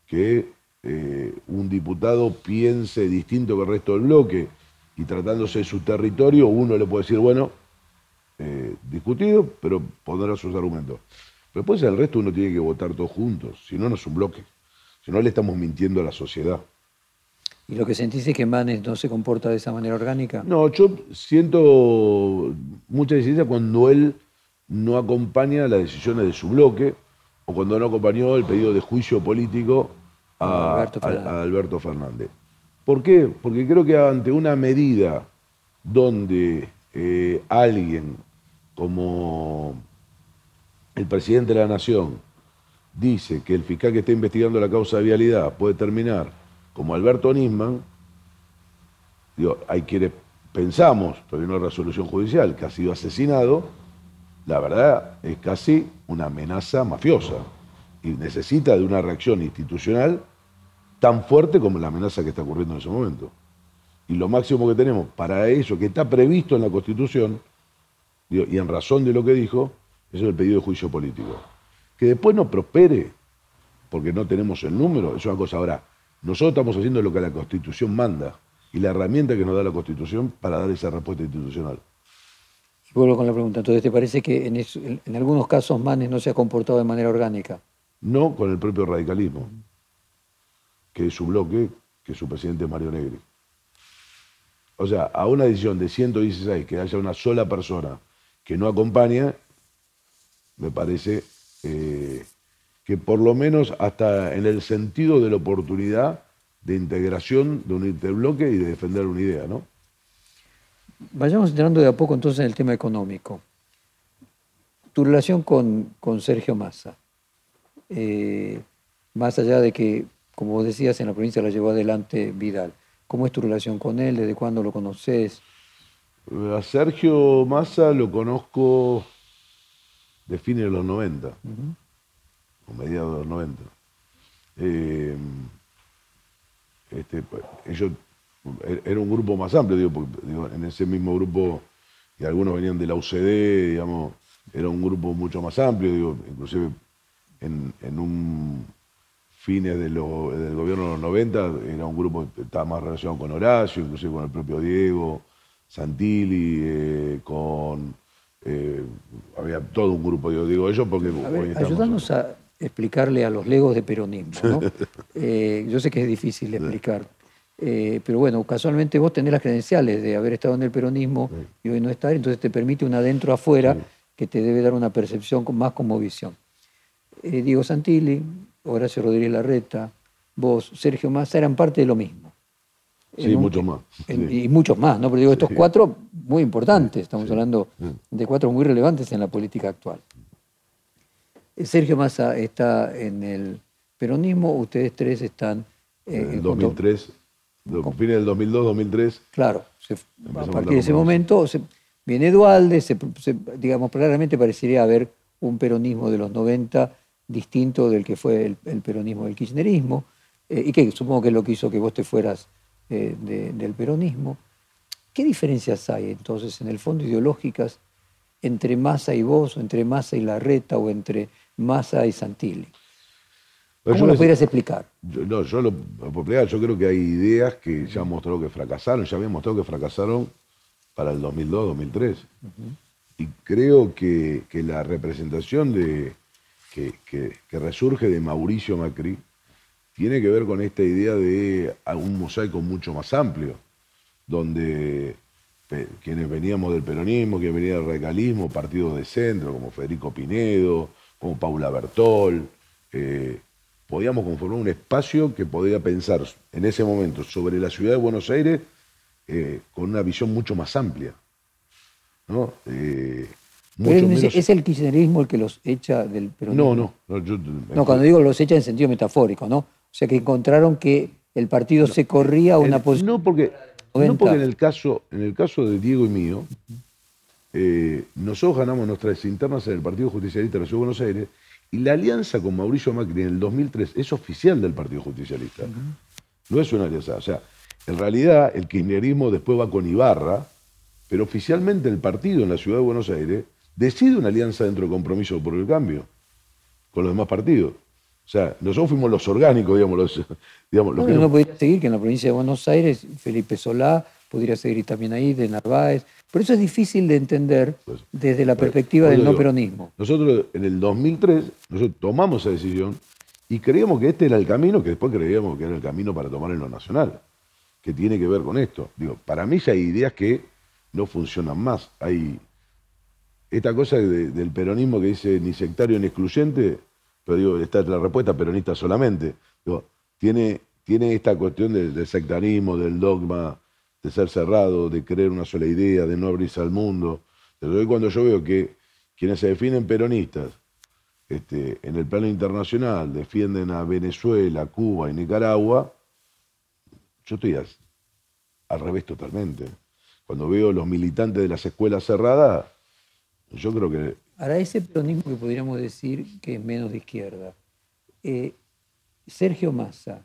C: que eh, un diputado piense distinto que el resto del bloque y tratándose de su territorio, uno le puede decir, bueno, eh, discutido, pero pondrá sus argumentos. Pero después el resto uno tiene que votar todos juntos, si no, no es un bloque. Si no, le estamos mintiendo a la sociedad.
B: ¿Y lo que sentís es que Manes no se comporta de esa manera orgánica?
C: No, yo siento mucha disidencia cuando él no acompaña las decisiones de su bloque o cuando no acompañó el pedido de juicio político a Alberto Fernández. ¿Por qué? Porque creo que ante una medida donde eh, alguien como el presidente de la Nación dice que el fiscal que está investigando la causa de vialidad puede terminar como Alberto Nisman, digo, hay quienes pensamos, pero hay una resolución judicial, que ha sido asesinado, la verdad es casi una amenaza mafiosa y necesita de una reacción institucional tan fuerte como la amenaza que está ocurriendo en ese momento. Y lo máximo que tenemos para eso, que está previsto en la Constitución, y en razón de lo que dijo, es el pedido de juicio político. Que después no prospere, porque no tenemos el número, es una cosa. Ahora, nosotros estamos haciendo lo que la Constitución manda y la herramienta que nos da la Constitución para dar esa respuesta institucional.
B: vuelvo con la pregunta. Entonces, ¿te parece que en, algunos casos Manes no se ha comportado de manera orgánica?
C: No con el propio radicalismo, que es su bloque, que es su presidente Mario Negri. O sea, a una decisión de 116 que haya una sola persona que no acompaña, me parece eh, que por lo menos hasta en el sentido de la oportunidad de integración de unirte al bloque y de defender una idea, ¿no?
B: Vayamos entrando de a poco entonces en el tema económico. Tu relación con, Sergio Massa, eh, más allá de que, como vos decías, en la provincia la llevó adelante Vidal, ¿cómo es tu relación con él? ¿Desde cuándo lo conoces?
C: A Sergio Massa lo conozco de fines de los 90, o mediados de los 90. Eh, este, pues, ellos, er, era un grupo más amplio, digo, porque en ese mismo grupo, y algunos venían de la UCD, digamos, era un grupo mucho más amplio, digo, inclusive en, un fines del gobierno de los 90 era un grupo que estaba más relacionado con Horacio, inclusive con el propio Diego, Santilli, eh, con... Eh, había todo un grupo, yo digo ellos porque...
B: ayúdanos a explicarle a los legos de peronismo. ¿no? Eh, yo sé que es difícil de explicar, eh, pero bueno, casualmente vos tenés las credenciales de haber estado en el peronismo y hoy no estar, entonces te permite un adentro afuera que te debe dar una percepción más como visión. Diego Santilli, Horacio Rodríguez Larreta, vos, Sergio Massa, eran parte de lo mismo.
C: Sí, mucho más.
B: Y muchos más, ¿no? Pero digo, estos cuatro muy importantes, estamos hablando de cuatro muy relevantes en la política actual. Sergio Massa está en el peronismo, ustedes tres están...
C: Eh, en el 2003, fines del 2002, 2003.
B: Claro, a partir de ese momento viene Dualde, digamos, claramente parecería haber un peronismo de los 90 distinto del que fue el, peronismo del kirchnerismo, eh, y que supongo que es lo que hizo que vos te fueras eh, del peronismo. ¿Qué diferencias hay entonces en el fondo ideológicas entre Massa y vos, o entre Massa y Larreta, o entre Massa y Santilli. ¿Cómo lo podrías explicar?
C: Yo, no, yo lo yo creo que hay ideas que ya han mostrado que fracasaron, ya habían mostrado que fracasaron para el 2002-2003. Y creo que, la representación de, que, resurge de Mauricio Macri tiene que ver con esta idea de un mosaico mucho más amplio, donde quienes veníamos del peronismo, quienes venían del radicalismo, partidos de centro como Federico Pinedo, como Paula Bertol, eh, podíamos conformar un espacio que podía pensar en ese momento sobre la ciudad de Buenos Aires eh, con una visión mucho más amplia. ¿no?
B: Eh, ¿Es el kirchnerismo el que los echa del peronismo?
C: No, no.
B: No, cuando digo los echa en sentido metafórico, ¿no? O sea, que encontraron que el partido se corría a una posición...
C: No, porque, no porque en, el caso, en el caso de Diego y mío, eh, nosotros ganamos nuestras internas en el Partido Justicialista de la Ciudad de Buenos Aires y la alianza con Mauricio Macri en el 2003 es oficial del Partido Justicialista. No es una alianza. O sea, en realidad el kirchnerismo después va con Ibarra, pero oficialmente el partido en la Ciudad de Buenos Aires decide una alianza dentro del compromiso por el cambio con los demás partidos. O sea, nosotros fuimos los orgánicos, digamos. Los, digamos
B: los no, podría seguir que en la provincia de Buenos Aires Felipe Solá podría seguir también ahí, de Narváez, por eso es difícil de entender pues, desde la perspectiva del no peronismo.
C: Nosotros en el 2003 nosotros tomamos esa decisión y creíamos que este era el camino, que después creíamos que era el camino para tomar en lo nacional, que tiene que ver con esto. Digo, para mí ya hay ideas que no funcionan más. Hay esta cosa del peronismo que dice ni sectario ni excluyente, pero digo, esta es la respuesta peronista solamente. tiene, tiene esta cuestión del sectarismo, del dogma, de ser cerrado, de creer una sola idea, de no abrirse al mundo. Pero cuando yo veo que quienes se definen peronistas este, en el plano internacional defienden a Venezuela, Cuba y Nicaragua, yo estoy al, revés totalmente. Cuando veo los militantes de las escuelas cerradas, yo creo que
B: Ahora, ese peronismo que podríamos decir que es menos de izquierda, eh, Sergio Massa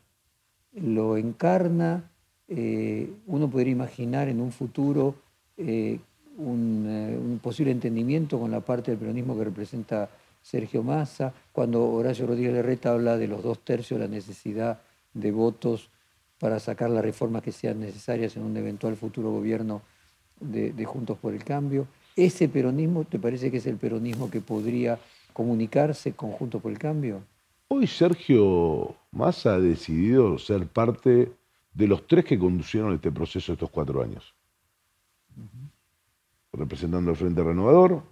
B: lo encarna, eh, uno podría imaginar en un futuro eh, un, posible entendimiento con la parte del peronismo que representa Sergio Massa, cuando Horacio Rodríguez Larreta habla de los dos tercios, la necesidad de votos para sacar las reformas que sean necesarias en un eventual futuro gobierno de, Juntos por el Cambio. ¿Ese peronismo te parece que es el peronismo que podría comunicarse con Juntos por el Cambio?
C: Hoy Sergio Massa ha decidido ser parte de los tres que conducieron este proceso estos cuatro años. Representando al Frente Renovador,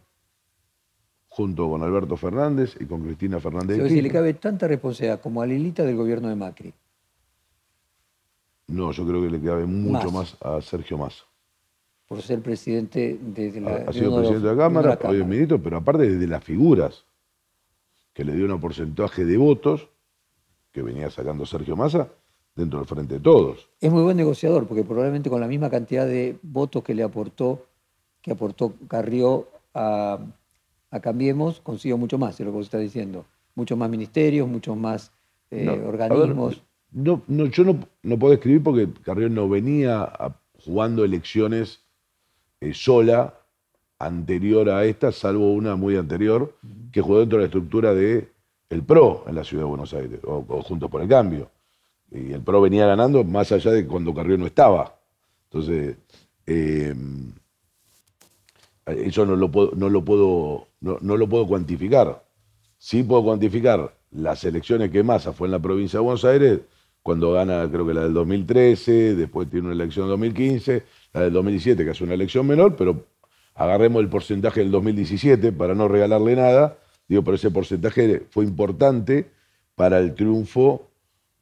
C: junto con Alberto Fernández y con Cristina Fernández.
B: Si le cabe tanta responsabilidad como a Lilita del gobierno de Macri.
C: No, yo creo que le cabe mucho más, a Sergio Massa.
B: Por ser presidente de, la
C: Ha, sido presidente de la Cámara, hoy es ministro, pero aparte de las figuras que le dio un porcentaje de votos que venía sacando Sergio Massa dentro del frente de todos.
B: Es muy buen negociador, porque probablemente con la misma cantidad de votos que le aportó, que aportó Carrió a, Cambiemos, consiguió mucho más, es lo que vos está diciendo. Muchos más ministerios, muchos más eh, organismos
C: no, no, yo no, no puedo escribir porque Carrión no venía jugando elecciones eh, sola anterior a esta, salvo una muy anterior, que jugó dentro de la estructura de el PRO en la ciudad de Buenos Aires, o, Juntos por el Cambio. Y el PRO venía ganando más allá de cuando Carrión no estaba. Entonces, eh, eso no lo puedo, no lo puedo, no lo puedo cuantificar. Sí puedo cuantificar las elecciones que Massa fue en la provincia de Buenos Aires, cuando gana creo que la del 2013, después tiene una elección en 2015, la del 2017 que hace una elección menor, pero agarremos el porcentaje del 2017 para no regalarle nada, digo, pero ese porcentaje fue importante para el triunfo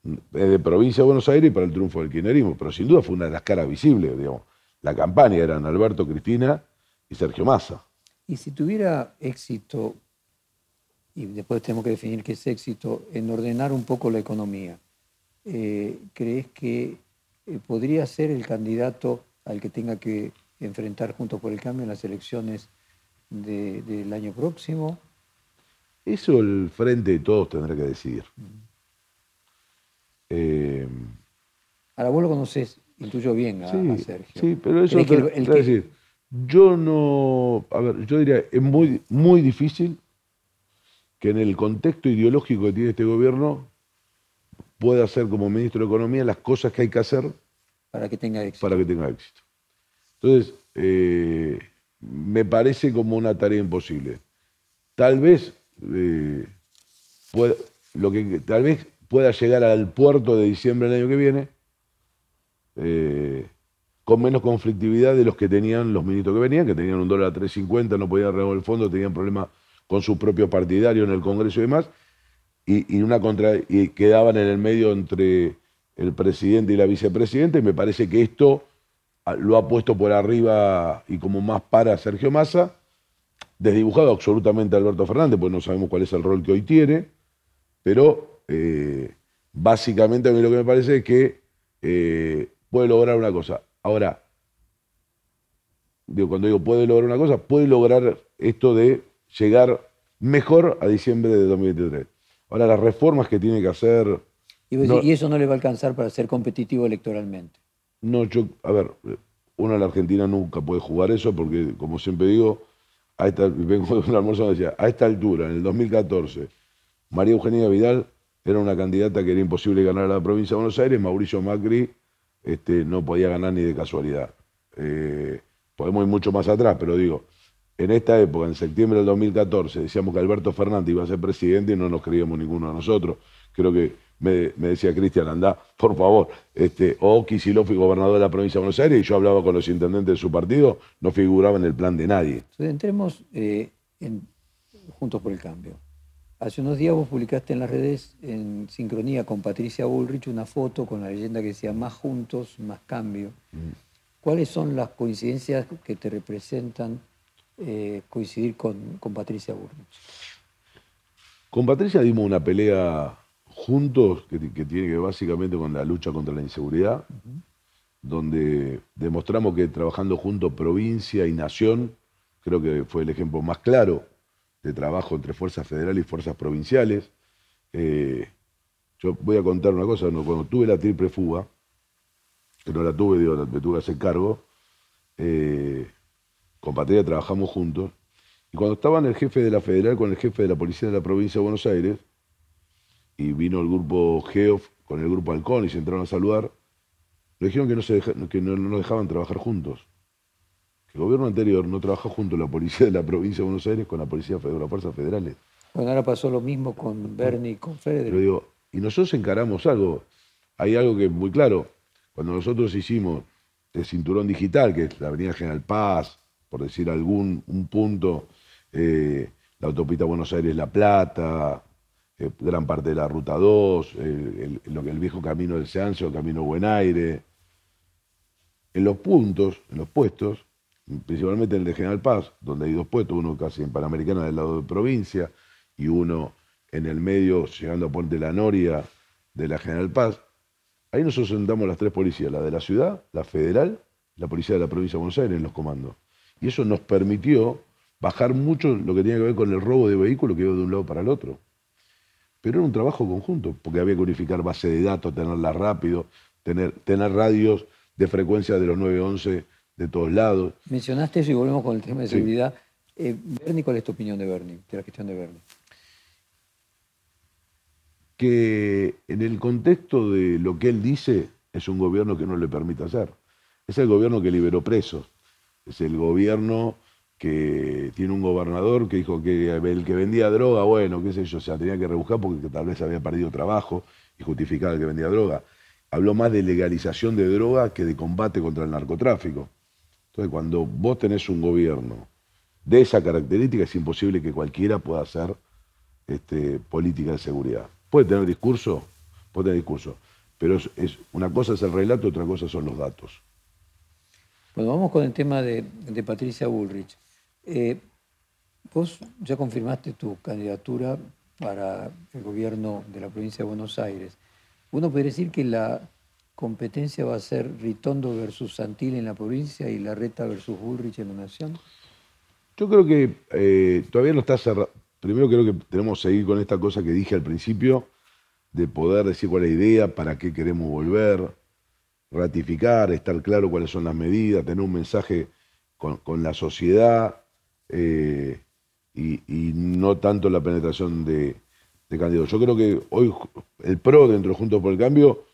C: de provincia de Buenos Aires y para el triunfo del kirchnerismo, pero sin duda fue una de las caras visibles, digamos. La campaña eran Alberto Cristina y Sergio Massa.
B: Y si tuviera éxito, y después tenemos que definir qué es éxito, en ordenar un poco la economía, eh, ¿crees que eh, podría ser el candidato al que tenga que enfrentar junto por el cambio en las elecciones del año próximo?
C: Eso el frente de todos tendrá que decidir.
B: Eh, Ahora vos lo conoces, intuyo bien a, Sergio.
C: Sí, pero eso es decir, yo no, a ver, yo diría, es muy, muy difícil que en el contexto ideológico que tiene este gobierno pueda hacer como ministro de Economía las cosas que hay que hacer
B: para que tenga éxito.
C: Para que tenga éxito. Entonces, eh, me parece como una tarea imposible. Tal vez, eh, lo que, tal vez pueda llegar al puerto de diciembre del año que viene eh, con menos conflictividad de los que tenían los ministros que venían, que tenían un dólar a 3.50, no podían renovar el fondo, tenían problemas con sus propios partidarios en el Congreso y demás, y, una contra, y quedaban en el medio entre el presidente y la vicepresidenta, y me parece que esto lo ha puesto por arriba y como más para Sergio Massa, desdibujado absolutamente a Alberto Fernández, porque no sabemos cuál es el rol que hoy tiene, pero eh, básicamente a mí lo que me parece es que eh, puede lograr una cosa. Ahora, cuando digo puede lograr una cosa, puede lograr esto de llegar mejor a diciembre de 2023. Ahora, las reformas que tiene que hacer...
B: Y, eso no le va a alcanzar para ser competitivo electoralmente.
C: No, yo, a ver, uno en la Argentina nunca puede jugar eso porque, como siempre digo, a esta, vengo de un almuerzo decía, a esta altura, en el 2014, María Eugenia Vidal era una candidata que era imposible ganar a la provincia de Buenos Aires, Mauricio Macri este, no podía ganar ni de casualidad. Eh, podemos ir mucho más atrás, pero digo, en esta época, en septiembre del 2014, decíamos que Alberto Fernández iba a ser presidente y no nos creíamos ninguno de nosotros. Creo que me, decía Cristian, anda, por favor, este, o Kicillof gobernador de la provincia de Buenos Aires y yo hablaba con los intendentes de su partido, no figuraba en el plan de nadie.
B: Entonces, entremos eh, Juntos por el Cambio. Hace unos días vos publicaste en las redes, en sincronía con Patricia Bullrich, una foto con la leyenda que decía más juntos, más cambio. Mm. ¿Cuáles son las coincidencias que te representan eh, coincidir con, Patricia Burrich.
C: Con Patricia dimos una pelea juntos que, tiene que ver básicamente con la lucha contra la inseguridad, donde demostramos que trabajando juntos provincia y nación, creo que fue el ejemplo más claro de trabajo entre fuerzas federales y fuerzas provinciales. Eh, yo voy a contar una cosa, cuando tuve la triple fuga, que no la tuve, digo, me tuve que hacer cargo, eh, con Patria trabajamos juntos, y cuando estaban el jefe de la federal con el jefe de la policía de la provincia de Buenos Aires, y vino el grupo GEOF con el grupo Halcón y se entraron a saludar, le dijeron que no, se que no, nos dejaban trabajar juntos. Que el gobierno anterior no trabajó junto la policía de la provincia de Buenos Aires con la policía de las fuerzas federales.
B: Bueno, ahora pasó lo mismo con Bernie y con Federer.
C: Pero digo, y nosotros encaramos algo. Hay algo que es muy claro. Cuando nosotros hicimos el cinturón digital, que es la Avenida General Paz, por decir algún un punto, eh, la autopista Buenos Aires-La Plata, eh, gran parte de la Ruta 2, el, el viejo camino del Seancio, camino Buen Aire. En los puntos, en los puestos, principalmente en el de General Paz, donde hay dos puestos, uno casi en Panamericana del lado de provincia y uno en el medio, llegando a Puente La Noria de la General Paz. Ahí nosotros sentamos las tres policías, la de la ciudad, la federal, la policía de la provincia de Buenos Aires en los comandos. Y eso nos permitió bajar mucho lo que tenía que ver con el robo de vehículos que iba de un lado para el otro. Pero era un trabajo conjunto, porque había que unificar base de datos, tenerla rápido, tener, tener radios de frecuencia de los 911 de todos lados.
B: Mencionaste eso y volvemos con el tema de seguridad. Eh, Bernie, ¿cuál es tu opinión de Bernie, de la cuestión de Bernie?
C: Que en el contexto de lo que él dice, es un gobierno que no le permite hacer. Es el gobierno que liberó presos. Es el gobierno que tiene un gobernador que dijo que el que vendía droga, bueno, qué sé yo, o sea, tenía que rebuscar porque tal vez había perdido trabajo y justificaba el que vendía droga. Habló más de legalización de droga que de combate contra el narcotráfico. Entonces, cuando vos tenés un gobierno de esa característica, es imposible que cualquiera pueda hacer este, política de seguridad. Puede tener discurso, puede tener discurso, pero es, una cosa es el relato, otra cosa son los datos.
B: Bueno, vamos con el tema de, de Patricia Bullrich. Eh, vos ya confirmaste tu candidatura para el gobierno de la provincia de Buenos Aires. Uno puede decir que la competencia va a ser Ritondo versus Santil en la provincia y Larreta versus Bullrich en la nación.
C: Yo creo que eh, todavía no está cerrado. Primero creo que tenemos que seguir con esta cosa que dije al principio, de poder decir cuál es la idea, para qué queremos volver, ratificar, estar claro cuáles son las medidas, tener un mensaje con la sociedad, eh, y, no tanto la penetración de, candidatos. Yo creo que hoy el PRO dentro de Juntos por el Cambio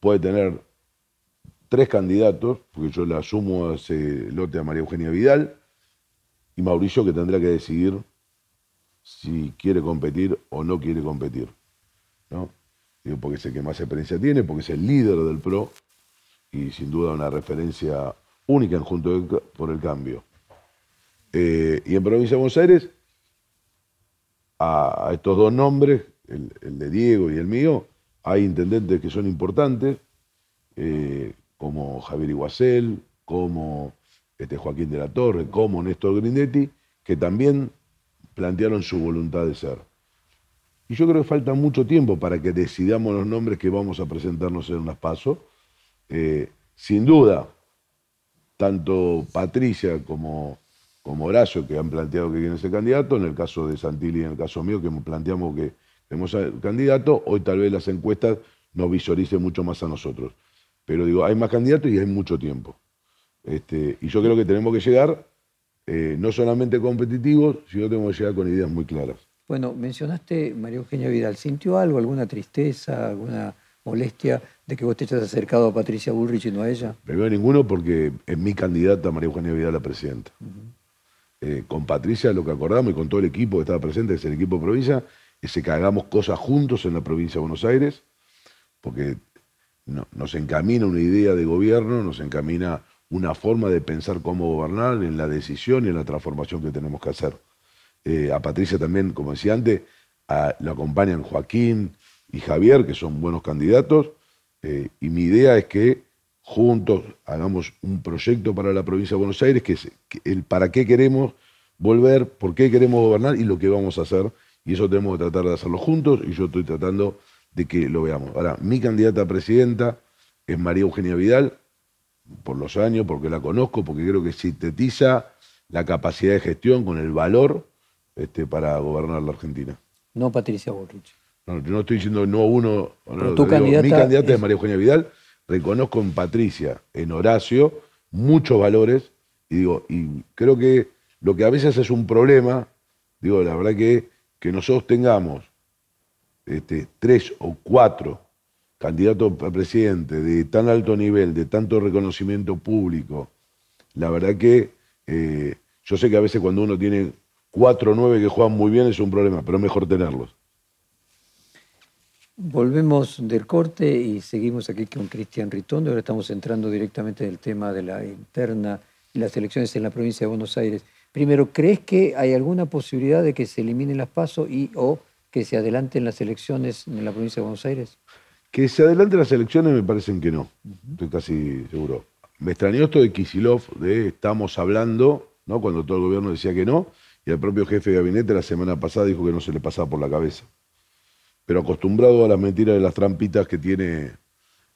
C: puede tener tres candidatos, porque yo le asumo a ese lote a María Eugenia Vidal y Mauricio que tendrá que decidir si quiere competir o no quiere competir. ¿no? Digo, porque es el que más experiencia tiene, porque es el líder del PRO y sin duda una referencia única en Juntos por el Cambio. Eh, y en Provincia de Buenos Aires, a, estos dos nombres, el, de Diego y el mío, hay intendentes que son importantes, eh, como Javier Iguacel, como este, Joaquín de la Torre, como Néstor Grindetti, que también plantearon su voluntad de ser. Y yo creo que falta mucho tiempo para que decidamos los nombres que vamos a presentarnos en unas pasos. Eh, sin duda, tanto Patricia como como Horacio, que han planteado que quieren ser candidato, en el caso de Santilli y en el caso mío, que planteamos que queremos ser candidato, hoy tal vez las encuestas nos visualicen mucho más a nosotros. Pero digo, hay más candidatos y hay mucho tiempo. Este, y yo creo que tenemos que llegar eh, no solamente competitivos, sino tenemos que llegar con ideas muy claras.
B: Bueno, mencionaste María Eugenia Vidal. ¿Sintió algo, alguna tristeza, alguna molestia de que vos te hayas acercado a Patricia Bullrich y no a ella?
C: Primero ninguno porque es mi candidata María Eugenia Vidal a presidenta. Eh, con Patricia lo que acordamos y con todo el equipo que estaba presente, que es el equipo de provincia, es que hagamos cosas juntos en la provincia de Buenos Aires, porque nos encamina una idea de gobierno, nos encamina una forma de pensar cómo gobernar en la decisión y en la transformación que tenemos que hacer. Eh, a Patricia también, como decía antes, lo acompañan Joaquín y Javier, que son buenos candidatos, eh, y mi idea es que juntos hagamos un proyecto para la provincia de Buenos Aires, que es el para qué queremos volver, por qué queremos gobernar y lo que vamos a hacer. Y eso tenemos que tratar de hacerlo juntos y yo estoy tratando de que lo veamos. Ahora, mi candidata a presidenta es María Eugenia Vidal, por los años, porque la conozco, porque creo que sintetiza la capacidad de gestión con el valor este, para gobernar la Argentina.
B: No Patricia Bullrich.
C: No, yo no estoy diciendo no uno.
B: Pero tu candidata
C: mi candidata es...
B: es
C: María Eugenia Vidal. Reconozco en Patricia, en Horacio, muchos valores. Y digo, y creo que lo que a veces es un problema, digo, la verdad que, que nosotros tengamos este, tres o cuatro candidatos a presidente de tan alto nivel, de tanto reconocimiento público, la verdad que eh, yo sé que a veces cuando uno tiene cuatro o nueve que juegan muy bien es un problema, pero es mejor tenerlos.
B: Volvemos del corte y seguimos aquí con Cristian Ritondo. Ahora estamos entrando directamente en el tema de la interna y las elecciones en la provincia de Buenos Aires. Primero, ¿crees que hay alguna posibilidad de que se eliminen las pasos y o que se adelanten las elecciones en la provincia de Buenos Aires?
C: Que se adelanten las elecciones me parecen que no, estoy casi seguro. Me extrañó esto de Kisilov, de estamos hablando, ¿no? cuando todo el gobierno decía que no, y el propio jefe de gabinete la semana pasada dijo que no se le pasaba por la cabeza pero acostumbrado a las mentiras y las trampitas que tiene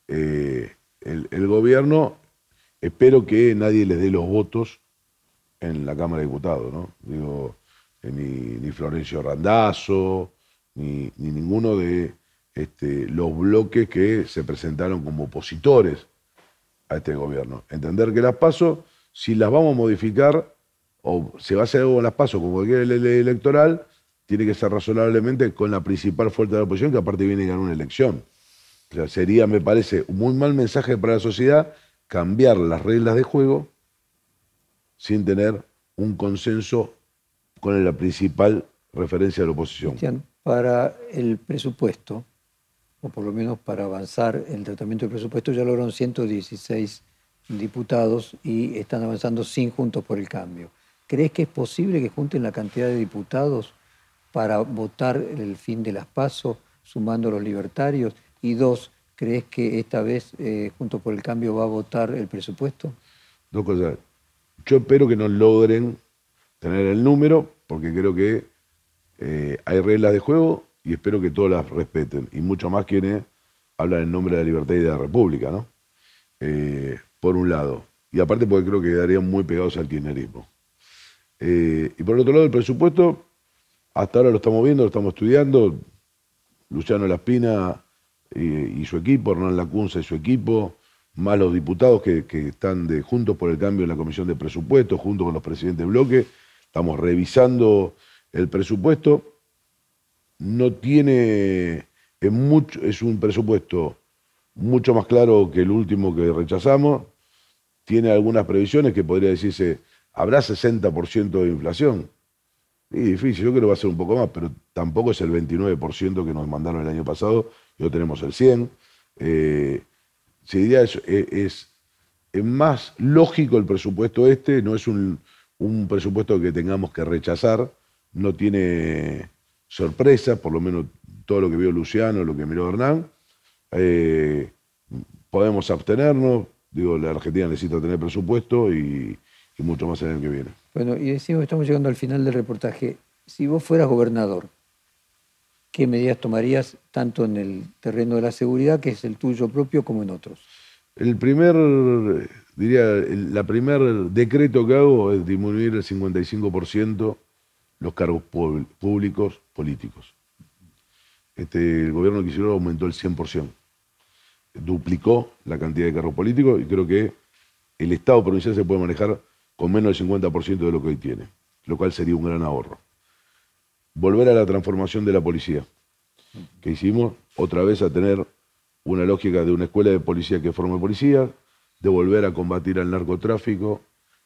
C: eh, el, gobierno, espero que nadie les dé los votos en la Cámara de Diputados, ¿no? Digo, eh, ni, Florencio Randazzo, ni, ni ninguno de este, los bloques que se presentaron como opositores a este gobierno. Entender que las paso, si las vamos a modificar, o se va a hacer algo las paso como cualquier electoral, tiene que ser razonablemente con la principal fuerza de la oposición, que aparte viene a ganar una elección. Sería, me parece, un muy mal mensaje para la sociedad cambiar las reglas de juego sin tener un consenso con la principal referencia de la oposición.
B: Cristian, para el presupuesto, o por lo menos para avanzar el tratamiento del presupuesto, ya lograron 116 diputados y están avanzando sin Juntos por el Cambio. ¿Crees que es posible que junten la cantidad de diputados para votar el fin de las pasos, sumando a los libertarios? Y dos, ¿crees que esta vez, eh, junto por el cambio, va a votar el presupuesto?
C: Dos cosas. Yo espero que no logren tener el número, porque creo que eh, hay reglas de juego y espero que todos las respeten. Y mucho más quienes hablan en nombre de la libertad y de la república, ¿no? Eh, por un lado. Y aparte porque creo que quedarían muy pegados al kirchnerismo. Y por otro lado, el presupuesto, hasta ahora lo estamos viendo, lo estamos estudiando. Luciano Laspina y, y su equipo, Hernán Lacunza y su equipo, más los diputados que, están Juntos por el Cambio en la Comisión de Presupuestos, junto con los presidentes de bloque. Estamos revisando el presupuesto. No tiene, es, mucho, es un presupuesto mucho más claro que el último que rechazamos. Tiene algunas previsiones que podría decirse, habrá 60% de inflación. Difícil, yo creo que va a ser un poco más, pero tampoco es el 29% que nos mandaron el año pasado, yo tenemos el 100%. Eh, se diría es, es, es, más lógico el presupuesto este, no es un, un, presupuesto que tengamos que rechazar, no tiene sorpresa, por lo menos todo lo que vio Luciano, lo que miró Hernán. Eh, podemos abstenernos, digo, la Argentina necesita tener presupuesto y, y mucho más el año que viene.
B: Bueno, y decimos que estamos llegando al final del reportaje. Si vos fueras gobernador, ¿qué medidas tomarías tanto en el terreno de la seguridad, que es el tuyo propio, como en otros?
C: El primer, diría, el, la primer decreto que hago es disminuir el 55% los cargos públicos políticos. Este, el gobierno que hicieron aumentó el 100%. Duplicó la cantidad de cargos políticos y creo que el Estado provincial se puede manejar con menos del 50% de lo que hoy tiene, lo cual sería un gran ahorro. Volver a la transformación de la policía, que hicimos otra vez a tener una lógica de una escuela de policía que forme policía, de volver a combatir al narcotráfico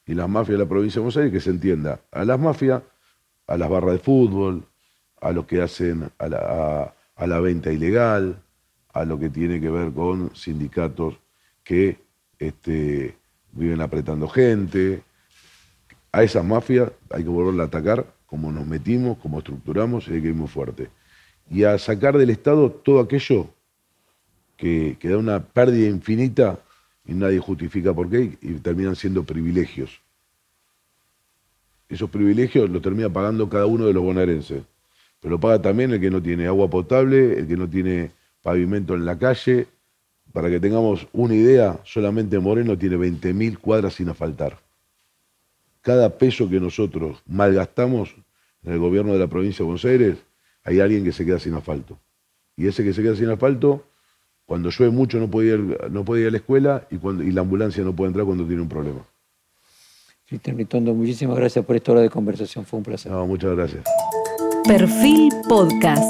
C: y las mafias de la provincia de Buenos Aires, que se entienda a las mafias, a las barras de fútbol, a lo que hacen a la, a, a la venta ilegal, a lo que tiene que ver con sindicatos que este, viven apretando gente, a esas mafias hay que volverla a atacar como nos metimos, como estructuramos y hay que ir muy fuerte. Y a sacar del Estado todo aquello que, que da una pérdida infinita y nadie justifica por qué y terminan siendo privilegios. Esos privilegios los termina pagando cada uno de los bonaerenses. Pero lo paga también el que no tiene agua potable, el que no tiene pavimento en la calle. Para que tengamos una idea, solamente Moreno tiene 20.000 cuadras sin asfaltar cada peso que nosotros malgastamos en el gobierno de la provincia de Buenos Aires, hay alguien que se queda sin asfalto. Y ese que se queda sin asfalto, cuando llueve mucho no puede ir, no puede ir a la escuela y, cuando, y la ambulancia no puede entrar cuando tiene un problema.
B: Cristian Ritondo, muchísimas gracias por esta hora de conversación. Fue un placer.
C: No, muchas gracias.
A: Perfil Podcast.